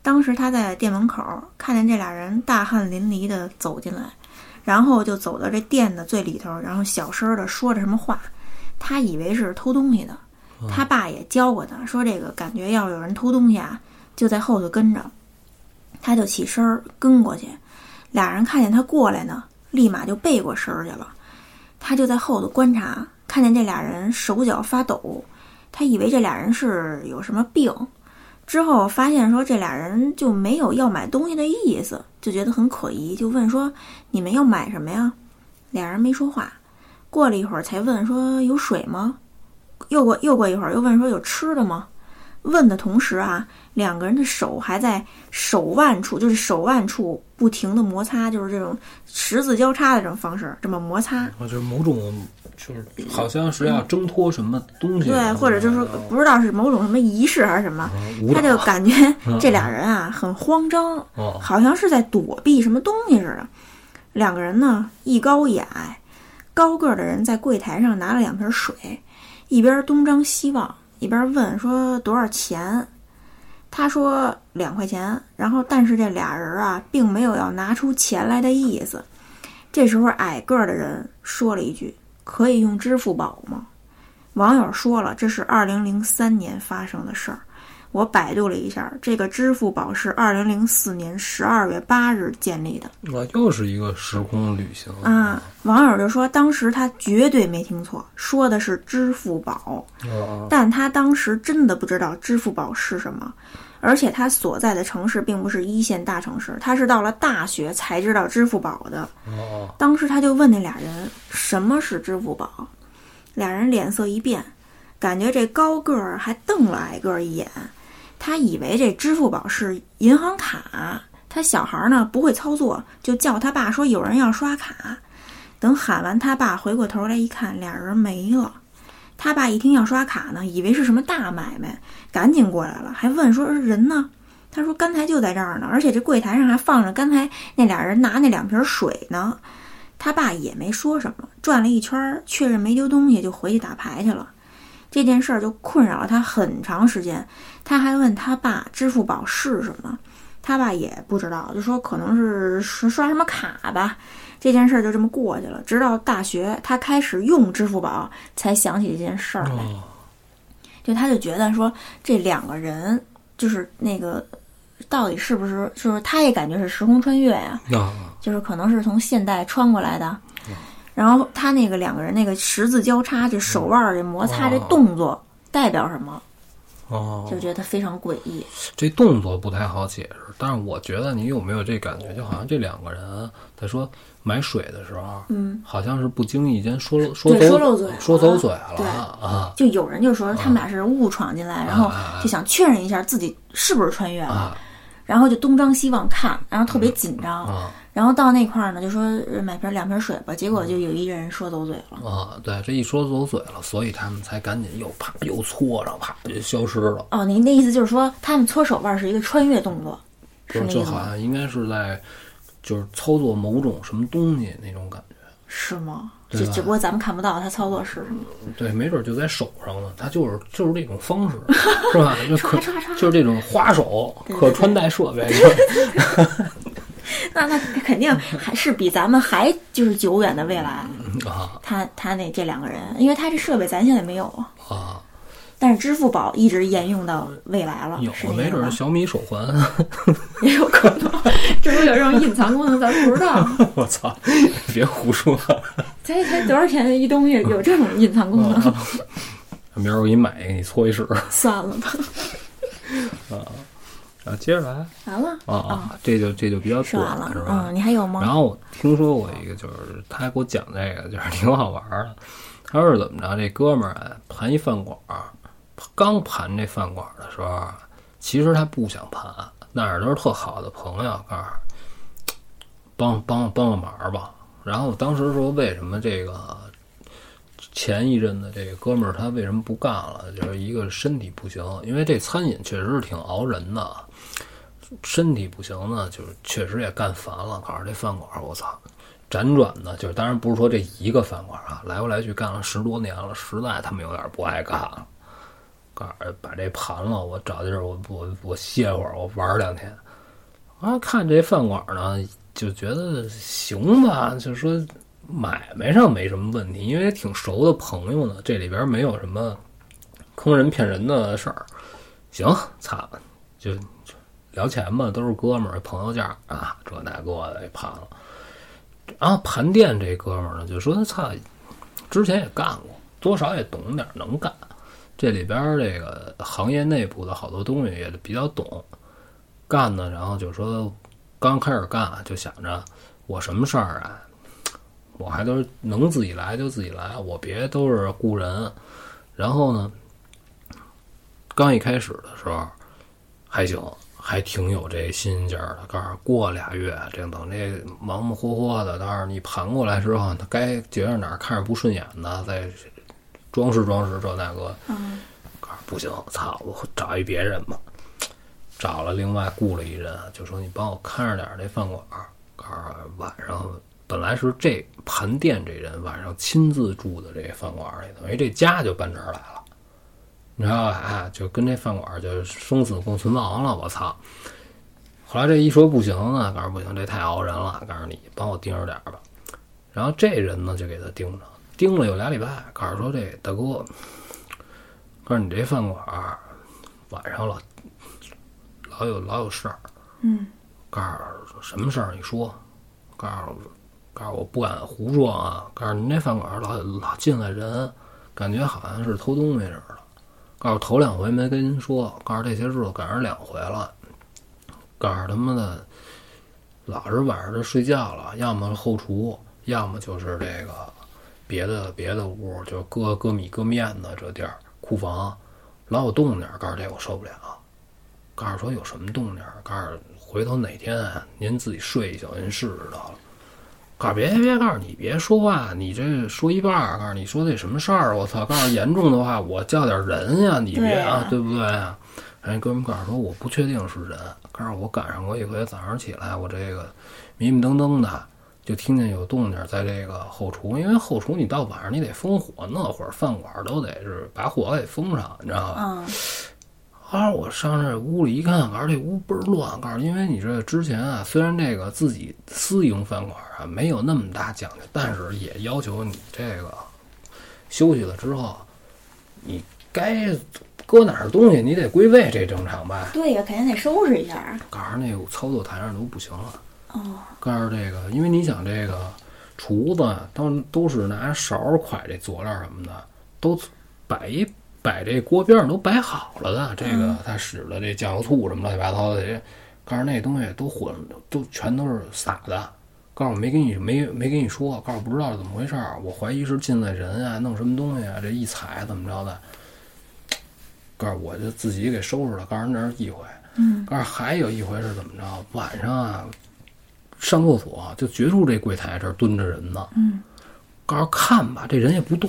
[SPEAKER 2] 当时他在店门口看见这俩人大汗淋漓的走进来，然后就走到这店的最里头，然后小声的说着什么话。他以为是偷东西的，他爸也教过他说这个感觉要有人偷东西啊，就在后头跟着。他就起身儿跟过去，俩人看见他过来呢，立马就背过身儿去了。他就在后头观察，看见这俩人手脚发抖，他以为这俩人是有什么病。之后发现说这俩人就没有要买东西的意思，就觉得很可疑，就问说：“你们要买什么呀？”俩人没说话。过了一会儿才问说：“有水吗？”又过又过一会儿又问说：“有吃的吗？”问的同时啊，两个人的手还在手腕处，就是手腕处不停的摩擦，就是这种十字交叉的这种方式，这么摩擦。
[SPEAKER 1] 就是某种，就是好像是要挣脱什么东西，
[SPEAKER 2] 对，或者就是说不知道是某种什么仪式还是什么，他就感觉这俩人啊很慌张，好像是在躲避什么东西似的。两个人呢一高一矮，高个的人在柜台上拿了两瓶水，一边东张西望。一边问说多少钱，他说两块钱。然后，但是这俩人啊，并没有要拿出钱来的意思。这时候，矮个儿的人说了一句：“可以用支付宝吗？”网友说了，这是二零零三年发生的事儿。我百度了一下，这个支付宝是二零零四年十二月八日建立的。
[SPEAKER 1] 我又是一个时空旅行
[SPEAKER 2] 啊！网友就说，当时他绝对没听错，说的是支付宝。但他当时真的不知道支付宝是什么，而且他所在的城市并不是一线大城市，他是到了大学才知道支付宝的。当时他就问那俩人什么是支付宝，俩人脸色一变，感觉这高个儿还瞪了矮个儿一眼。他以为这支付宝是银行卡，他小孩呢不会操作，就叫他爸说有人要刷卡。等喊完，他爸回过头来一看，俩人没了。他爸一听要刷卡呢，以为是什么大买卖，赶紧过来了，还问说人呢？他说刚才就在这儿呢，而且这柜台上还放着刚才那俩人拿那两瓶水呢。他爸也没说什么，转了一圈，确认没丢东西，就回去打牌去了。这件事儿就困扰了他很长时间，他还问他爸支付宝是什么，他爸也不知道，就说可能是刷什么卡吧。这件事儿就这么过去了。直到大学，他开始用支付宝，才想起这件事儿来。就他就觉得说这两个人就是那个到底是不是，就是他也感觉是时空穿越呀，就是可能是从现代穿过来的。然后他那个两个人那个十字交叉，这手腕这摩擦这动作代表什么？
[SPEAKER 1] 哦，
[SPEAKER 2] 就觉得非常诡异。
[SPEAKER 1] 这动作不太好解释，但是我觉得你有没有这感觉？就好像这两个人在说买水的时候，
[SPEAKER 2] 嗯，
[SPEAKER 1] 好像是不经意间说说
[SPEAKER 2] 说
[SPEAKER 1] 漏
[SPEAKER 2] 嘴，
[SPEAKER 1] 说走嘴
[SPEAKER 2] 了。对
[SPEAKER 1] 啊，
[SPEAKER 2] 就有人就说他们俩是误闯进来，然后就想确认一下自己是不是穿越了，然后就东张西望看，然后特别紧张。然后到那块儿呢，就说买瓶两瓶水吧，结果就有一个人说走嘴了
[SPEAKER 1] 啊！对，这一说走嘴了，所以他们才赶紧又啪又搓着，啪就消失了。
[SPEAKER 2] 哦，您的意思就是说，他们搓手腕是一个穿越动作，是那
[SPEAKER 1] 就好像应该是在就是操作某种什么东西那种感觉，
[SPEAKER 2] 是吗？只只不过咱们看不到他操作是什么。
[SPEAKER 1] 对，没准就在手上呢，他就是就是这种方式，是吧？就可就是这种花手可穿戴设备。
[SPEAKER 2] 那那肯定还是比咱们还就是久远的未来
[SPEAKER 1] 啊！
[SPEAKER 2] 他他那这两个人，因为他这设备咱现在没有
[SPEAKER 1] 啊，
[SPEAKER 2] 但是支付宝一直沿用到未来了。
[SPEAKER 1] 有没准小米手环
[SPEAKER 2] 也有可能，这不有这种隐藏功能，咱不知道。
[SPEAKER 1] 我操！别胡说！
[SPEAKER 2] 才才多少钱一东西有这种隐藏功能？
[SPEAKER 1] 明儿我给你买一个，你搓一试。
[SPEAKER 2] 算了吧。
[SPEAKER 1] 啊。啊，接着来，
[SPEAKER 2] 完了啊
[SPEAKER 1] 啊，这就这就比较短
[SPEAKER 2] 了，
[SPEAKER 1] 是吧？
[SPEAKER 2] 嗯，你还有吗？
[SPEAKER 1] 然后我听说过一个，就是他还给我讲这个，就是挺好玩的。他说是怎么着？这哥们儿啊，盘一饭馆儿，刚盘这饭馆的时候，其实他不想盘，那儿都是特好的朋友，告诉帮帮帮个忙吧。然后当时说，为什么这个前一阵子这个哥们儿他为什么不干了？就是一个身体不行，因为这餐饮确实是挺熬人的。身体不行呢，就是确实也干烦了。告诉这饭馆，我操，辗转呢，就是当然不是说这一个饭馆啊，来回来去干了十多年了，实在他们有点不爱干了。告诉把这盘了，我找地儿，我我我歇会儿，我玩两天。啊，看这饭馆呢，就觉得行吧，就说买卖上没什么问题，因为挺熟的朋友呢，这里边没有什么坑人骗人的事儿。行，操，就。聊钱嘛，都是哥们儿朋友价啊，这那个的盘了。然后盘店这哥们儿呢，就说他操，之前也干过，多少也懂点，能干。这里边这个行业内部的好多东西也比较懂，干呢。然后就说刚开始干就想着我什么事儿啊，我还都是能自己来就自己来，我别都是雇人。然后呢，刚一开始的时候还行，还挺有这心劲儿的。告诉过俩月，这等这忙忙活活的，但是你盘过来之后，他该觉着哪儿看着不顺眼的，再装饰装饰这那个。
[SPEAKER 2] 嗯
[SPEAKER 1] 告诉不行，操，我找一别人吧。找了另外雇了一人，就说你帮我看着点儿这饭馆儿。告诉晚上本来是这盘店这人晚上亲自住的这饭馆儿里，等于这家就搬这儿来了。你知道吧？啊，就跟这饭馆就生死共存亡了。我操！后来这一说不行呢，告诉不行，这太熬人了。告诉你帮我盯着点儿吧。然后这人呢就给他盯着，盯了有俩礼拜，告诉说这大哥，告诉你这饭馆儿晚上老老有老有事儿。
[SPEAKER 2] 嗯
[SPEAKER 1] 告诉什么事儿？你说，告诉告诉我不敢胡说啊！告诉你这饭馆老老进来人，感觉好像是偷东西似的。告诉头两回没跟您说，告诉这些日子赶上两回了。告诉他妈的，老是晚上就睡觉了，要么后厨，要么就是这个别的别的屋，就搁搁米搁面的这地儿，库房老有动静。告诉这我受不了。告诉说有什么动静？告诉回头哪天，您自己睡一宿，您试试得了。告诉别别别，告诉你别说话，你这说一半儿，告诉你说那什么事儿，我操！告诉严重的话，我叫点人呀，你别
[SPEAKER 2] 对
[SPEAKER 1] 啊，对不对啊？人家哥们告诉说我不确定是人，告诉我赶上过一回，早上起来我这个迷迷瞪瞪的，就听见有动静儿在这个后厨，因为后厨你到晚上你得封火，那会儿饭馆都得是把火给封上，你知道吧？
[SPEAKER 2] 嗯
[SPEAKER 1] 后来我上这屋里一看，告诉这屋倍儿乱，告诉因为你这之前啊，虽然这个自己私营饭馆啊没有那么大讲究，但是也要求你这个休息了之后，你该搁哪儿东西你得归位，这正常吧？
[SPEAKER 2] 对呀，肯定得收拾一下。
[SPEAKER 1] 告诉那个操作台上都不行了。
[SPEAKER 2] 哦，
[SPEAKER 1] 告诉这个，因为你想这个厨子都都是拿勺儿㧟这佐料什么的，都摆一摆这锅边上都摆好了的。这个他使的这酱油醋什么乱七八糟的，这告诉那东西都混，都全都是撒的。告诉我没跟你没没跟你说，告诉不知道是怎么回事儿，我怀疑是进来人啊，弄什么东西啊，这一踩怎么着的。告诉我就自己给收拾了，告诉那是一回。
[SPEAKER 2] 嗯
[SPEAKER 1] 告诉还有一回是怎么着？晚上啊，上厕所就觉出这柜台这儿蹲着人呢。
[SPEAKER 2] 嗯
[SPEAKER 1] 告诉看吧，这人也不动。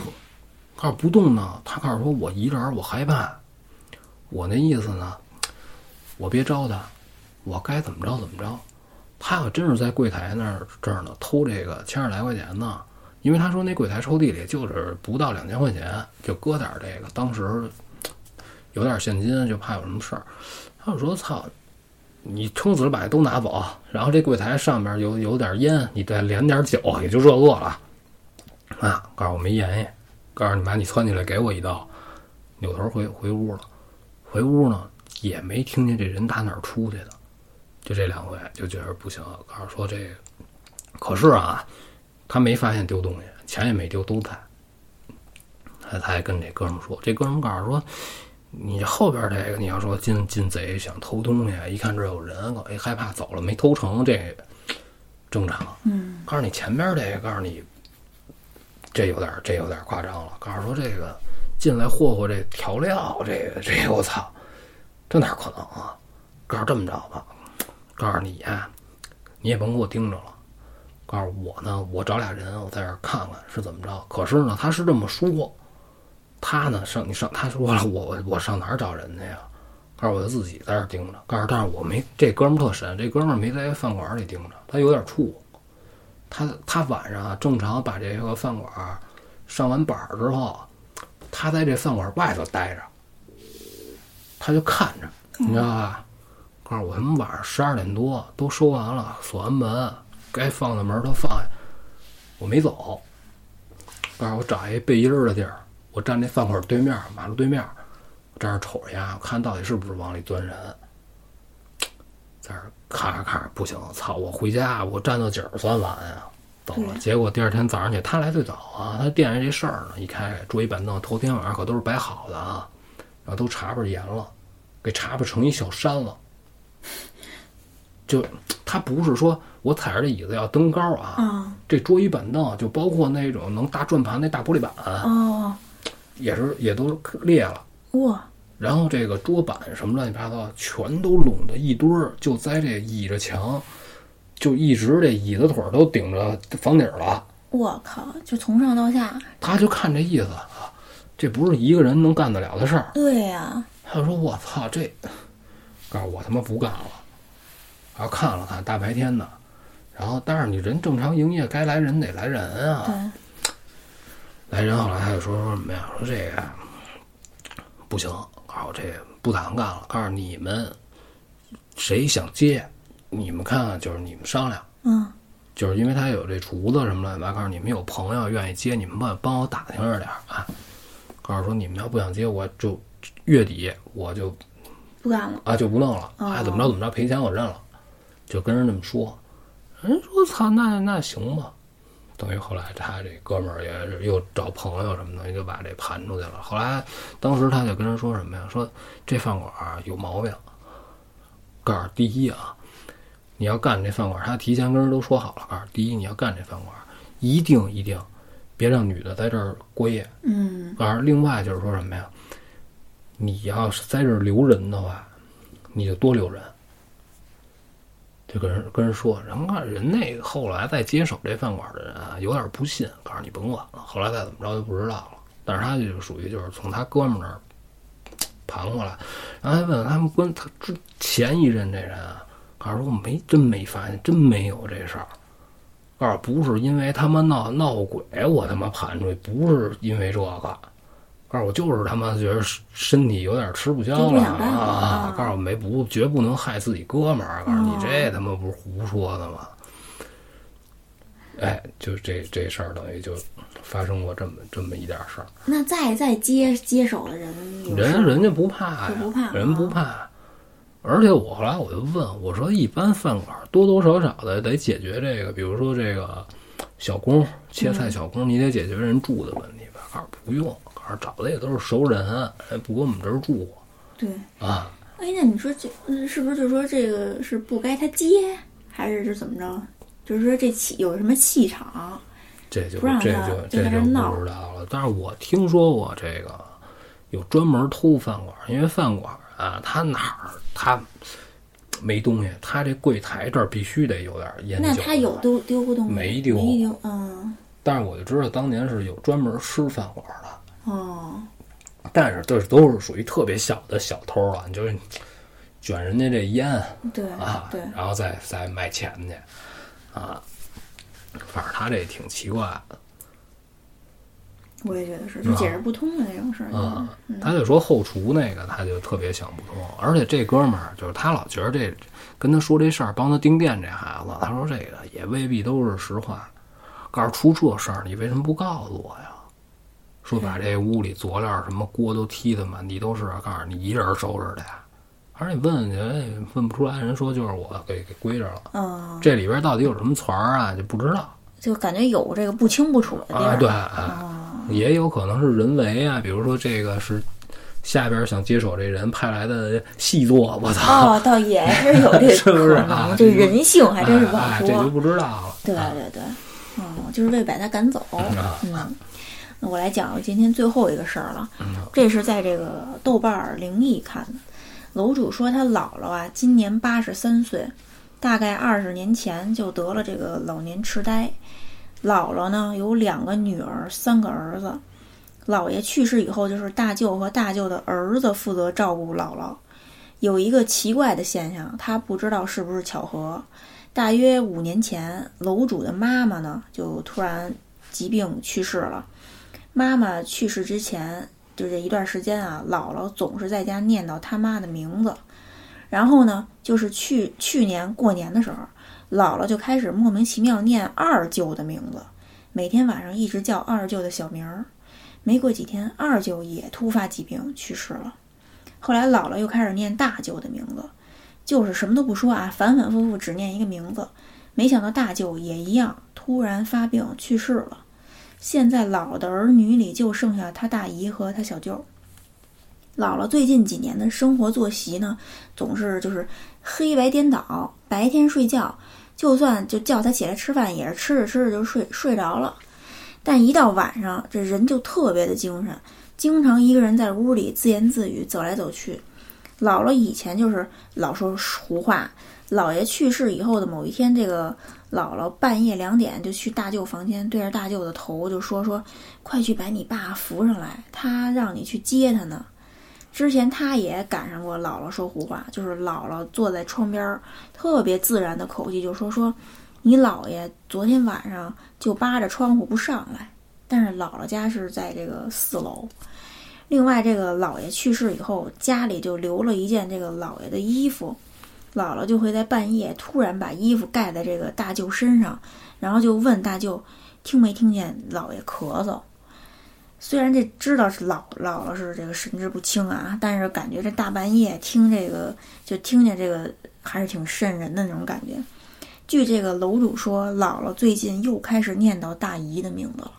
[SPEAKER 1] 告诉不动呢，他告诉说我一人我害怕。我那意思呢，我别招他，我该怎么着怎么着。他要真是在柜台那儿这儿呢偷这个千十来块钱呢，因为他说那柜台抽屉里就是不到两千块钱，就搁点这个，当时有点现金，就怕有什么事儿。他就说：“操，你撑死了把这都拿走，然后这柜台上面有有点烟，你再连点酒，也就这个了。”啊，告诉我没盐，告诉你妈，你窜起来给我一刀，扭头回回屋了。回屋呢也没听见这人打哪儿出去的，就这两回就觉得不行，告诉说这个，可是啊，他没发现丢东西，钱也没丢，都在。他他还跟这哥们说，这哥们儿告诉说，你后边这个你要说进进贼想偷东西，一看这有人，哎害怕走了没偷成，这正常。
[SPEAKER 2] 嗯
[SPEAKER 1] 告诉你前边这个，告诉你这有点这有点夸张了。告诉说这个进来霍霍这调料，这个这个我操，这哪可能啊？告诉这么着吧，告诉你呀、你也甭给我盯着了。告诉我呢，我找俩人，我在这儿看看是怎么着。可是呢，他是这么说，他呢上你上他说了，我我上哪儿找人去呀？告诉我就自己在这盯着。告诉但是我没这哥们儿特神，这哥们儿没在饭馆里盯着，他有点怵。他他晚上啊，正常把这个饭馆上完板儿之后，他在这饭馆外头待着，他就看着，你知道吧？告诉我他们晚上十二点多都收完了，锁完门，该放的门都放下，我没走。告诉我找一背阴儿的地儿，我站那饭馆对面，马路对面，我站那儿瞅着呀，看到底是不是往里钻人。在这儿看着看着不行，操！我回家我站到几儿算完啊，走了。结果第二天早上起来，他来最早啊，他惦记这事儿呢。一开桌椅板凳，头天晚上可都是摆好的啊，然后都查吧严了，给查吧成一小山了。就他不是说我踩着这椅子要登高啊，
[SPEAKER 2] 啊
[SPEAKER 1] 这桌椅板凳就包括那种能搭转盘那大玻璃板，
[SPEAKER 2] 哦
[SPEAKER 1] 也是也都裂了。
[SPEAKER 2] 哇
[SPEAKER 1] 然后这个桌板什么乱七八糟全都拢的一堆儿，就在这倚着墙，就一直这椅子腿儿都顶着房顶儿了。
[SPEAKER 2] 我靠，就从上到下，
[SPEAKER 1] 他就看这意思啊，这不是一个人能干得了的事儿。
[SPEAKER 2] 对呀、
[SPEAKER 1] 他就说：“我操，这，告诉我他妈不干了。”然后看了看，大白天的，然后但是你人正常营业，该来人得来人啊。
[SPEAKER 2] 对，
[SPEAKER 1] 来人，后来他就说说什么呀？说这个不行，告诉我这不打算干了。告诉你们谁想接，你们看看，就是你们商量。
[SPEAKER 2] 嗯，
[SPEAKER 1] 就是因为他有这厨子什么乱七八糟，告诉你们有朋友愿意接，你们帮帮我打听着点儿啊。告诉说你们要不想接，我就月底我就
[SPEAKER 2] 不干了。
[SPEAKER 1] 啊就不弄了，
[SPEAKER 2] 哦
[SPEAKER 1] 爱怎么着怎么着，赔钱我认了，就跟人这么说。人说操，那那行吧。等于后来他这哥们儿也是又找朋友什么的，就把这盘出去了。后来当时他就跟人说什么呀？说这饭馆儿有毛病。告诉第一啊，你要干这饭馆儿，他提前跟人都说好了。告诉第一，你要干这饭馆儿，一定一定别让女的在这儿过夜。
[SPEAKER 2] 嗯，
[SPEAKER 1] 告诉另外就是说什么呀？你要是在这儿留人的话，你就多留人。就跟人跟人说，人看人那后来再接手这饭馆的人啊，有点不信，告诉你甭管了。后来再怎么着就不知道了。但是他就属于就是从他哥们那儿盘过来，然后还问他们关他之前一任这人啊，告诉说我没真没发现，真没有这事儿。告诉不是因为他妈闹闹鬼，我他妈盘出去，不是因为这个。告诉我就是他妈觉得身体有点吃不消了啊
[SPEAKER 2] 啊！
[SPEAKER 1] 告诉我没不绝不能害自己哥们儿。告诉你
[SPEAKER 2] 哦
[SPEAKER 1] 这他妈不是胡说的吗？哎，就这这事儿等于就发生过这么这么一点事儿。
[SPEAKER 2] 那再再接接手的人
[SPEAKER 1] 人人家不怕呀，
[SPEAKER 2] 不怕
[SPEAKER 1] 人不
[SPEAKER 2] 啊
[SPEAKER 1] 怕。而且我后来我就问我说，一般饭馆多多少少的得解决这个，比如说这个小工切菜小工，你得解决人住的问题吧？告诉不用，找的也都是熟人，哎，不跟我们这儿住过
[SPEAKER 2] 对。
[SPEAKER 1] 啊。
[SPEAKER 2] 哎，那你说这嗯是不是就说这个是不该他接，还是是怎么着？就是说这气有什么气场？
[SPEAKER 1] 这就
[SPEAKER 2] 不让
[SPEAKER 1] 这
[SPEAKER 2] 他就
[SPEAKER 1] 就这就不知道了。但是我听说过这个有专门偷饭馆，因为饭馆啊，他哪儿他没东西，他这柜台这儿必须得有点烟酒。
[SPEAKER 2] 那他有丢丢过东西？
[SPEAKER 1] 没丢
[SPEAKER 2] 没丢。嗯，
[SPEAKER 1] 但是我就知道当年是有专门吃饭馆的，
[SPEAKER 2] 哦，
[SPEAKER 1] 但是这都是属于特别小的小偷了，你就是卷人家这烟
[SPEAKER 2] 对
[SPEAKER 1] 啊，
[SPEAKER 2] 对，
[SPEAKER 1] 然后再再卖钱去啊。反正他这挺奇怪的
[SPEAKER 2] 我也觉得是，就解释不通的那种事儿。
[SPEAKER 1] 啊。
[SPEAKER 2] 嗯
[SPEAKER 1] 他就说后厨那个，他就特别想不通，而且这哥们儿就是他老觉得这跟他说这事儿，帮他盯店这孩子，他说这个也未必都是实话。告诉出这事儿，你为什么不告诉我呀？说把这屋里佐料什么锅都踢得满地都是，告诉你一人收拾的呀。而且你问问去，哎，问不出来，人说就是我给给归着了。
[SPEAKER 2] 嗯，
[SPEAKER 1] 这里边到底有什么团儿啊，就不知道
[SPEAKER 2] 就感觉有这个不清不楚的地
[SPEAKER 1] 啊。对，啊也有可能是人为啊，比如说这个是下边想接手这人派来的细作，我操，
[SPEAKER 2] 哦，倒也是有这
[SPEAKER 1] 是不是
[SPEAKER 2] 可
[SPEAKER 1] 啊
[SPEAKER 2] 能，这人性还真是不好
[SPEAKER 1] 哎哎这就。不知道了。
[SPEAKER 2] 对
[SPEAKER 1] 啊
[SPEAKER 2] 对对，嗯，就是为把他赶走。
[SPEAKER 1] 啊
[SPEAKER 2] 嗯，那我来讲我今天最后一个事儿了。
[SPEAKER 1] 嗯
[SPEAKER 2] 这是在这个豆瓣儿灵异看的。楼主说他姥姥啊，今年八十三岁，大概二十年前就得了这个老年痴呆。姥姥呢有两个女儿，三个儿子。姥爷去世以后，就是大舅和大舅的儿子负责照顾姥姥。有一个奇怪的现象，他不知道是不是巧合。大约五年前，楼主的妈妈呢就突然疾病去世了。妈妈去世之前，就这一段时间啊，姥姥总是在家念叨他妈的名字。然后呢，就是去去年过年的时候，姥姥就开始莫名其妙念二舅的名字，每天晚上一直叫二舅的小名儿。没过几天，二舅也突发疾病去世了。后来姥姥又开始念大舅的名字，就是什么都不说啊，反反复复只念一个名字。没想到大舅也一样，突然发病去世了。现在姥姥的儿女里就剩下他大姨和他小舅。姥姥最近几年的生活作息呢，总是就是黑白颠倒，白天睡觉，就算就叫他起来吃饭，也是吃着吃着就睡睡着了。但一到晚上，这人就特别的精神，经常一个人在屋里自言自语，走来走去。姥姥以前就是老说胡话。姥爷去世以后的某一天，这个姥姥半夜两点就去大舅房间，对着大舅的头就说：“说快去把你爸扶上来，他让你去接他呢。”之前他也赶上过姥姥说胡话，就是姥姥坐在窗边，特别自然的口气就说：“说你姥爷昨天晚上就扒着窗户不上来，但是姥姥家是在这个四楼。另外，这个姥爷去世以后，家里就留了一件这个姥爷的衣服。”姥姥就会在半夜突然把衣服盖在这个大舅身上，然后就问大舅听没听见姥爷咳嗽。虽然这知道是姥姥姥是这个神志不清啊，但是感觉这大半夜听这个就听见这个还是挺瘆人的那种感觉。据这个楼主说，姥姥最近又开始念叨大姨的名字了，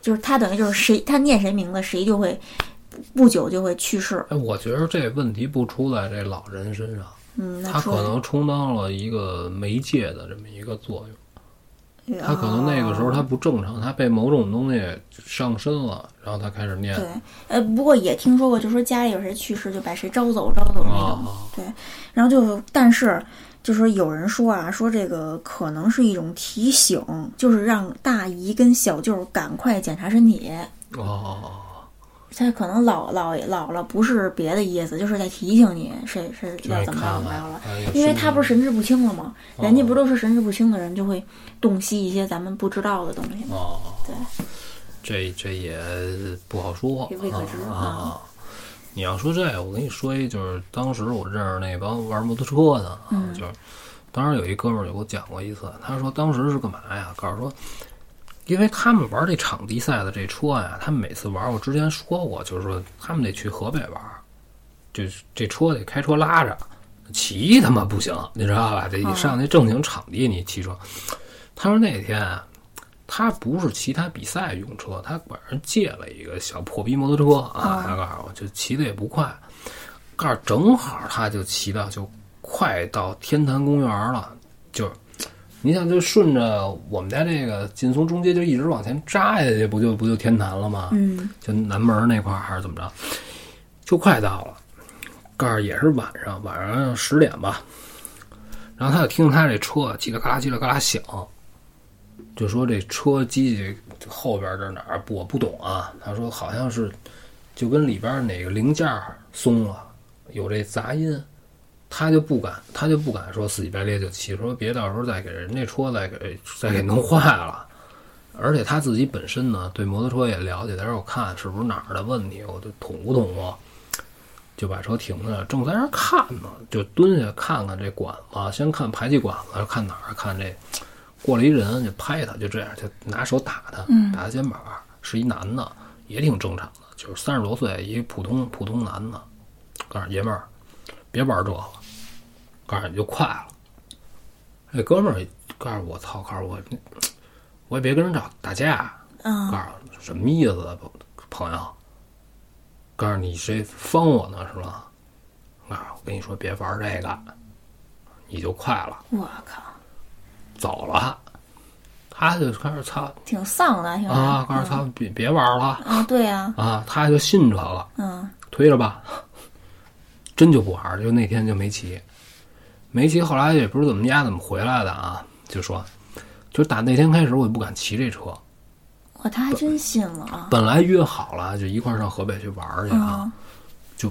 [SPEAKER 2] 就是他等于就是谁他念谁名字，谁就会不久就会去世。
[SPEAKER 1] 哎，我觉得这问题不出在这老人身上。
[SPEAKER 2] 嗯，
[SPEAKER 1] 他可能充当了一个媒介的这么一个作用，他可能那个时候他不正常，他被某种东西上身了，然后他开始念。
[SPEAKER 2] 对，呃，不过也听说过，就说家里有谁去世，就把谁招走招走那种。对，然后就但是就说有人说啊，说这个可能是一种提醒，就是让大姨跟小舅赶快检查身体。
[SPEAKER 1] 哦。
[SPEAKER 2] 他可能老老老了，不是别的意思，就是在提醒你，谁是要怎么着怎么着了。因为他不是神志不清了吗？人家不都是神志不清的人，就会洞悉一些咱们不知道的东西。
[SPEAKER 1] 哦，
[SPEAKER 2] 对，
[SPEAKER 1] 这这也不好说，
[SPEAKER 2] 未可知
[SPEAKER 1] 啊。你要说这，我跟你说一，就是当时我认识那帮玩摩托车的啊，就是当时有一哥们儿就给我讲过一次，他说当时是干嘛呀？告诉说。因为他们玩这场地赛的这车呀，他们每次玩，我之前说过，就是说他们得去河北玩，就这车得开车拉着，骑他妈不行，你知道吧？得你上那正经场地你骑车。他说那天他不是骑他比赛用车，他管人借了一个小破逼摩托车啊，他告诉我就骑的也不快，告诉正好他就骑到就快到天坛公园了，就。你想就顺着我们家这个劲松中街就一直往前扎下去，不就不就天坛了吗？
[SPEAKER 2] 嗯，
[SPEAKER 1] 就南门那块儿还是怎么着，就快到了。告诉也是晚上，晚上十点吧。然后他就听他这车叽里嘎啦叽里嘎啦响，就说这车机器后边这哪儿我不懂啊。他说好像是就跟里边哪个零件松了，有这杂音。他就不敢，他就不敢说死乞白咧就骑，说别到时候再给人家车再给再给弄坏了。而且他自己本身呢，对摩托车也了解，在这我看是不是哪儿的问题，我就捅咕捅咕，就把车停了，正在那看呢，就蹲下看看这管子，先看排气管子，看哪儿，看这过来一人就拍他，就这样就拿手打他，打他肩膀，是一男的，也挺正常的，就是三十多岁，一普通普通男的，告诉爷们儿，别玩这个。告诉你就快了，那哥们儿告诉我操，告诉我，我也别跟人打打架。
[SPEAKER 2] 嗯。
[SPEAKER 1] 告诉什么意思，朋友？告诉你谁方我呢？是吧？啊，我跟你说别玩这个，你就快了。
[SPEAKER 2] 我靠！
[SPEAKER 1] 走了，他就开始操，
[SPEAKER 2] 挺丧的，
[SPEAKER 1] 啊！告诉他，别别玩了。
[SPEAKER 2] 啊，对呀。
[SPEAKER 1] 啊，他就信这个。
[SPEAKER 2] 嗯。
[SPEAKER 1] 推着吧，真就不玩，就那天就没骑。没骑，后来也不知道怎么家怎么回来的啊，就说，就打那天开始，我也不敢骑这车。
[SPEAKER 2] 哇，他还真信了啊！
[SPEAKER 1] 本来约好了，就一块上河北去玩去啊，就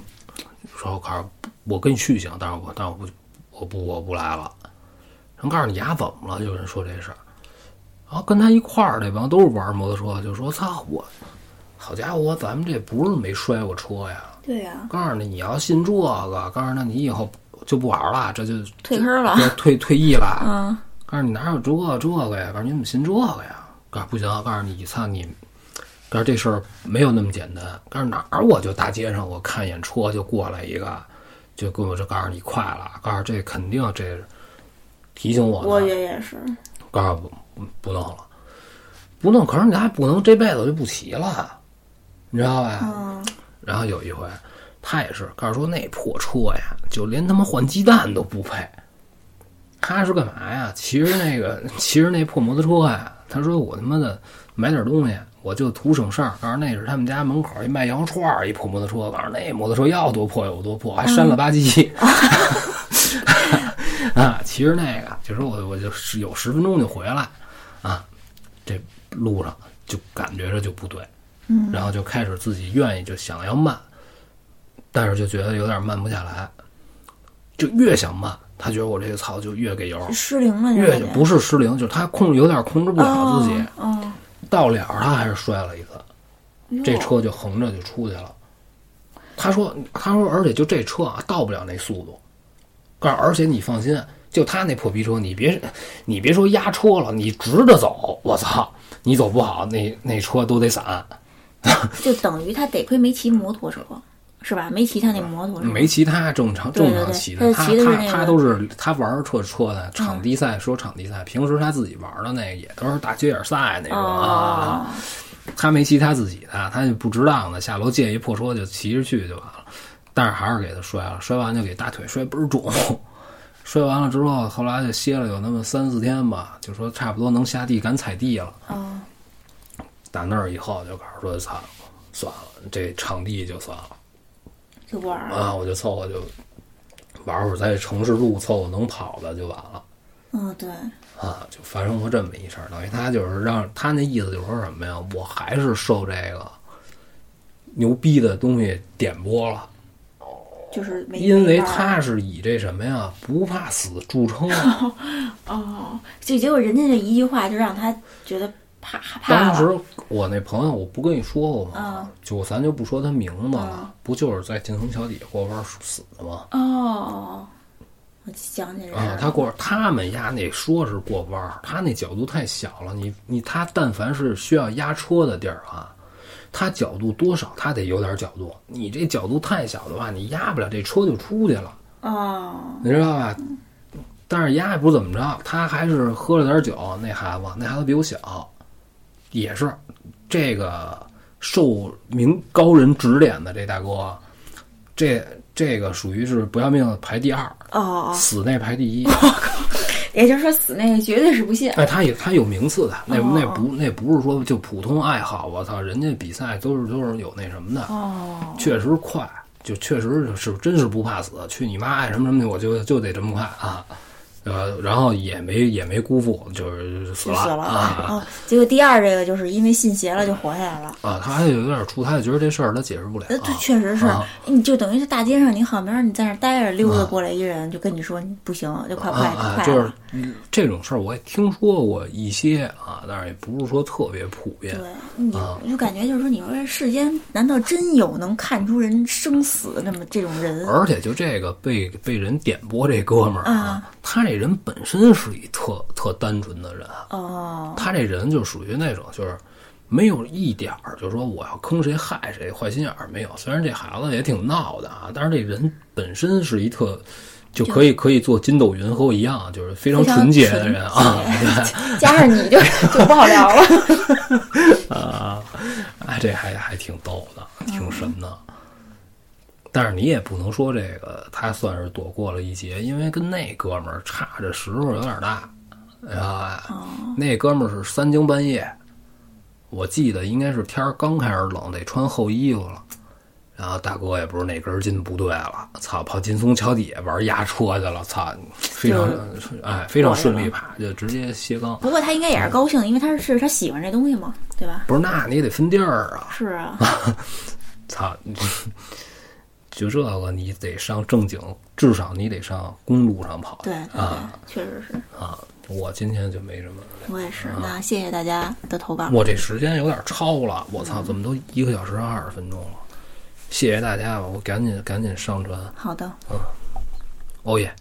[SPEAKER 1] 说我告诉，我跟你去行，但是我但是我不我不我不来了。人告诉你牙怎么了？有人说这事儿，然后跟他一块儿那帮都是玩摩托车，就说操我，好家伙，咱们这不是没摔过车呀？
[SPEAKER 2] 对呀。
[SPEAKER 1] 告诉你，你要信这个，告诉那你以后。就不玩了，这就
[SPEAKER 2] 退坑了，
[SPEAKER 1] 退退役了。
[SPEAKER 2] 嗯，
[SPEAKER 1] 告诉你哪有这这个呀？告诉你怎么信这个呀？告诉不行，告诉你，操你！告诉这事儿没有那么简单。告诉哪儿我就大街上我看眼车就过来一个，就跟我这告诉你快了。告诉这肯定这提醒我。
[SPEAKER 2] 我爷也是。
[SPEAKER 1] 告诉不不弄了，不弄。可是你还不能这辈子就不骑了，你知道吧？
[SPEAKER 2] 嗯。
[SPEAKER 1] 然后有一回。他也是告诉说那破车呀，就连他妈换鸡蛋都不配。他是干嘛呀？骑着那个，骑着那破摩托车呀，他说我他妈的买点东西，我就图省事儿。告诉那是他们家门口一卖羊肉串儿一破摩托车，告诉那摩托车要多破有多破，还删了吧唧。啊，其实那个就说我我就是有十分钟就回来，啊，这路上就感觉着就不对，
[SPEAKER 2] 嗯，
[SPEAKER 1] 然后就开始自己愿意就想要慢，但是就觉得有点慢不下来，就越想慢，他觉得我这个操就越给油，
[SPEAKER 2] 失灵了，
[SPEAKER 1] 越不是失灵，就是他控有点控制不了自己，
[SPEAKER 2] 哦，
[SPEAKER 1] 到了他还是摔了一次，这车就横着就出去了。他说：“他说，而且就这车啊，到不了那速度。告诉而且你放心，就他那破逼车，你别你别说压车了，你直着走，我操，你走不好，那那车都得散。
[SPEAKER 2] 就等于他得亏没骑摩托车，是吧？没骑他那摩托，
[SPEAKER 1] 没骑他正常正常骑的，
[SPEAKER 2] 他
[SPEAKER 1] 他他都是他玩车车的场地赛，说场地赛，平时他自己玩的那个也都是大街眼赛那种啊。
[SPEAKER 2] 哦，
[SPEAKER 1] 他没骑他自己的，他就不值当的下楼借一破车就骑着去就完了，但是还是给他摔了，摔完就给大腿摔倍儿肿，摔完了之后，后来就歇了有那么三四天吧，就说差不多能下地敢踩地了。
[SPEAKER 2] 哦，
[SPEAKER 1] 打那儿以后就告诉说，操，算了，这场地就算了
[SPEAKER 2] 就不玩了。
[SPEAKER 1] 啊，我就凑合就玩会儿在城市路凑合能跑的就完了。
[SPEAKER 2] 嗯，对，
[SPEAKER 1] 啊，就发生过这么一事儿，等于他就是让他那意思就是说什么呀？我还是受这个牛逼的东西点拨了，
[SPEAKER 2] 就是没
[SPEAKER 1] 因为他是以这什么呀不怕死著称。
[SPEAKER 2] 哦，就结果人家这一句话就让他觉得怕怕。
[SPEAKER 1] 当时我那朋友，我不跟你说过吗？
[SPEAKER 2] 嗯
[SPEAKER 1] 就咱就不说他名字了，
[SPEAKER 2] 嗯
[SPEAKER 1] 不就是在金虹桥底下过弯死的吗？
[SPEAKER 2] 哦，我想起来了
[SPEAKER 1] 他过他们压那说是过弯儿，他那角度太小了。你你他但凡是需要压车的地儿啊，他角度多少他得有点角度。你这角度太小的话，你压不了，这车就出去了，
[SPEAKER 2] 哦，
[SPEAKER 1] 你知道吧？但是压也不怎么着，他还是喝了点酒。那孩子，那孩子比我小，也是这个受名高人指点的这大哥，这这个属于是不要命排第二，
[SPEAKER 2] 哦哦，
[SPEAKER 1] 死那排第一。
[SPEAKER 2] 也就是说死那个绝对是不信。
[SPEAKER 1] 哎，他也他有名次的，那
[SPEAKER 2] 哦
[SPEAKER 1] 那不那不是说就普通爱好，我操，人家比赛都是都是有那什么的，
[SPEAKER 2] 哦，
[SPEAKER 1] 确实快，就确实是真是不怕死，去你妈爱什么什么的，我就就得这么快啊，呃，然后也没也没辜负，就是死了。
[SPEAKER 2] 就死了。
[SPEAKER 1] 啊。
[SPEAKER 2] 哦，结果第二这个就是因为信邪了就活下来了。
[SPEAKER 1] 啊，他还有点出，他就觉得这事儿他解释不了。
[SPEAKER 2] 呃，对，确实是。
[SPEAKER 1] 啊，
[SPEAKER 2] 你就等于是大街上，你好明儿你在那儿待着，溜达过来一人就跟你说你不行，就快快
[SPEAKER 1] 啊，
[SPEAKER 2] 快
[SPEAKER 1] 就是这种事儿我也听说过一些啊，但是也不是说特别普遍。
[SPEAKER 2] 对，你
[SPEAKER 1] 啊。
[SPEAKER 2] 我就感觉就是说，你说这世间难道真有能看出人生死的那么这种人？
[SPEAKER 1] 而且就这个被被人点拨这哥们儿
[SPEAKER 2] 啊，
[SPEAKER 1] 他这人本身是一特特单纯的人，
[SPEAKER 2] 哦，
[SPEAKER 1] 他这人就属于那种就是没有一点儿就是说我要坑谁害谁坏心眼儿没有。虽然这孩子也挺闹的啊，但是这人本身是一特。就可以可以做筋斗云和我一样，就是非常纯洁的人啊，
[SPEAKER 2] 对 加上你就就不好聊了。
[SPEAKER 1] 啊，哎，这还还挺逗的，挺神的。但是你也不能说这个他算是躲过了一劫，因为跟那哥们儿差着时候有点大，知道吧？那哥们儿是三更半夜，我记得应该是天儿刚开始冷，得穿厚衣服了。然后大哥也不是哪根筋不对了，操，跑劲松桥底下玩压车去了，操，非常哎非常顺利，吧就直接歇缸。
[SPEAKER 2] 不过他应该也是高兴，因为他是他喜欢这东西嘛，对吧？
[SPEAKER 1] 不是，那你得分地儿啊。
[SPEAKER 2] 是啊，
[SPEAKER 1] 操，就这个你得上正经，至少你得上公路上跑。
[SPEAKER 2] 对
[SPEAKER 1] 啊，
[SPEAKER 2] 确实是，
[SPEAKER 1] 啊，我今天就没什么。
[SPEAKER 2] 我也是。那谢谢大家的投稿。
[SPEAKER 1] 我这时间有点超了，我操，怎么都一个小时二十分钟了？谢谢大家吧，我赶紧赶紧上传。
[SPEAKER 2] 好的。
[SPEAKER 1] 嗯，欧耶！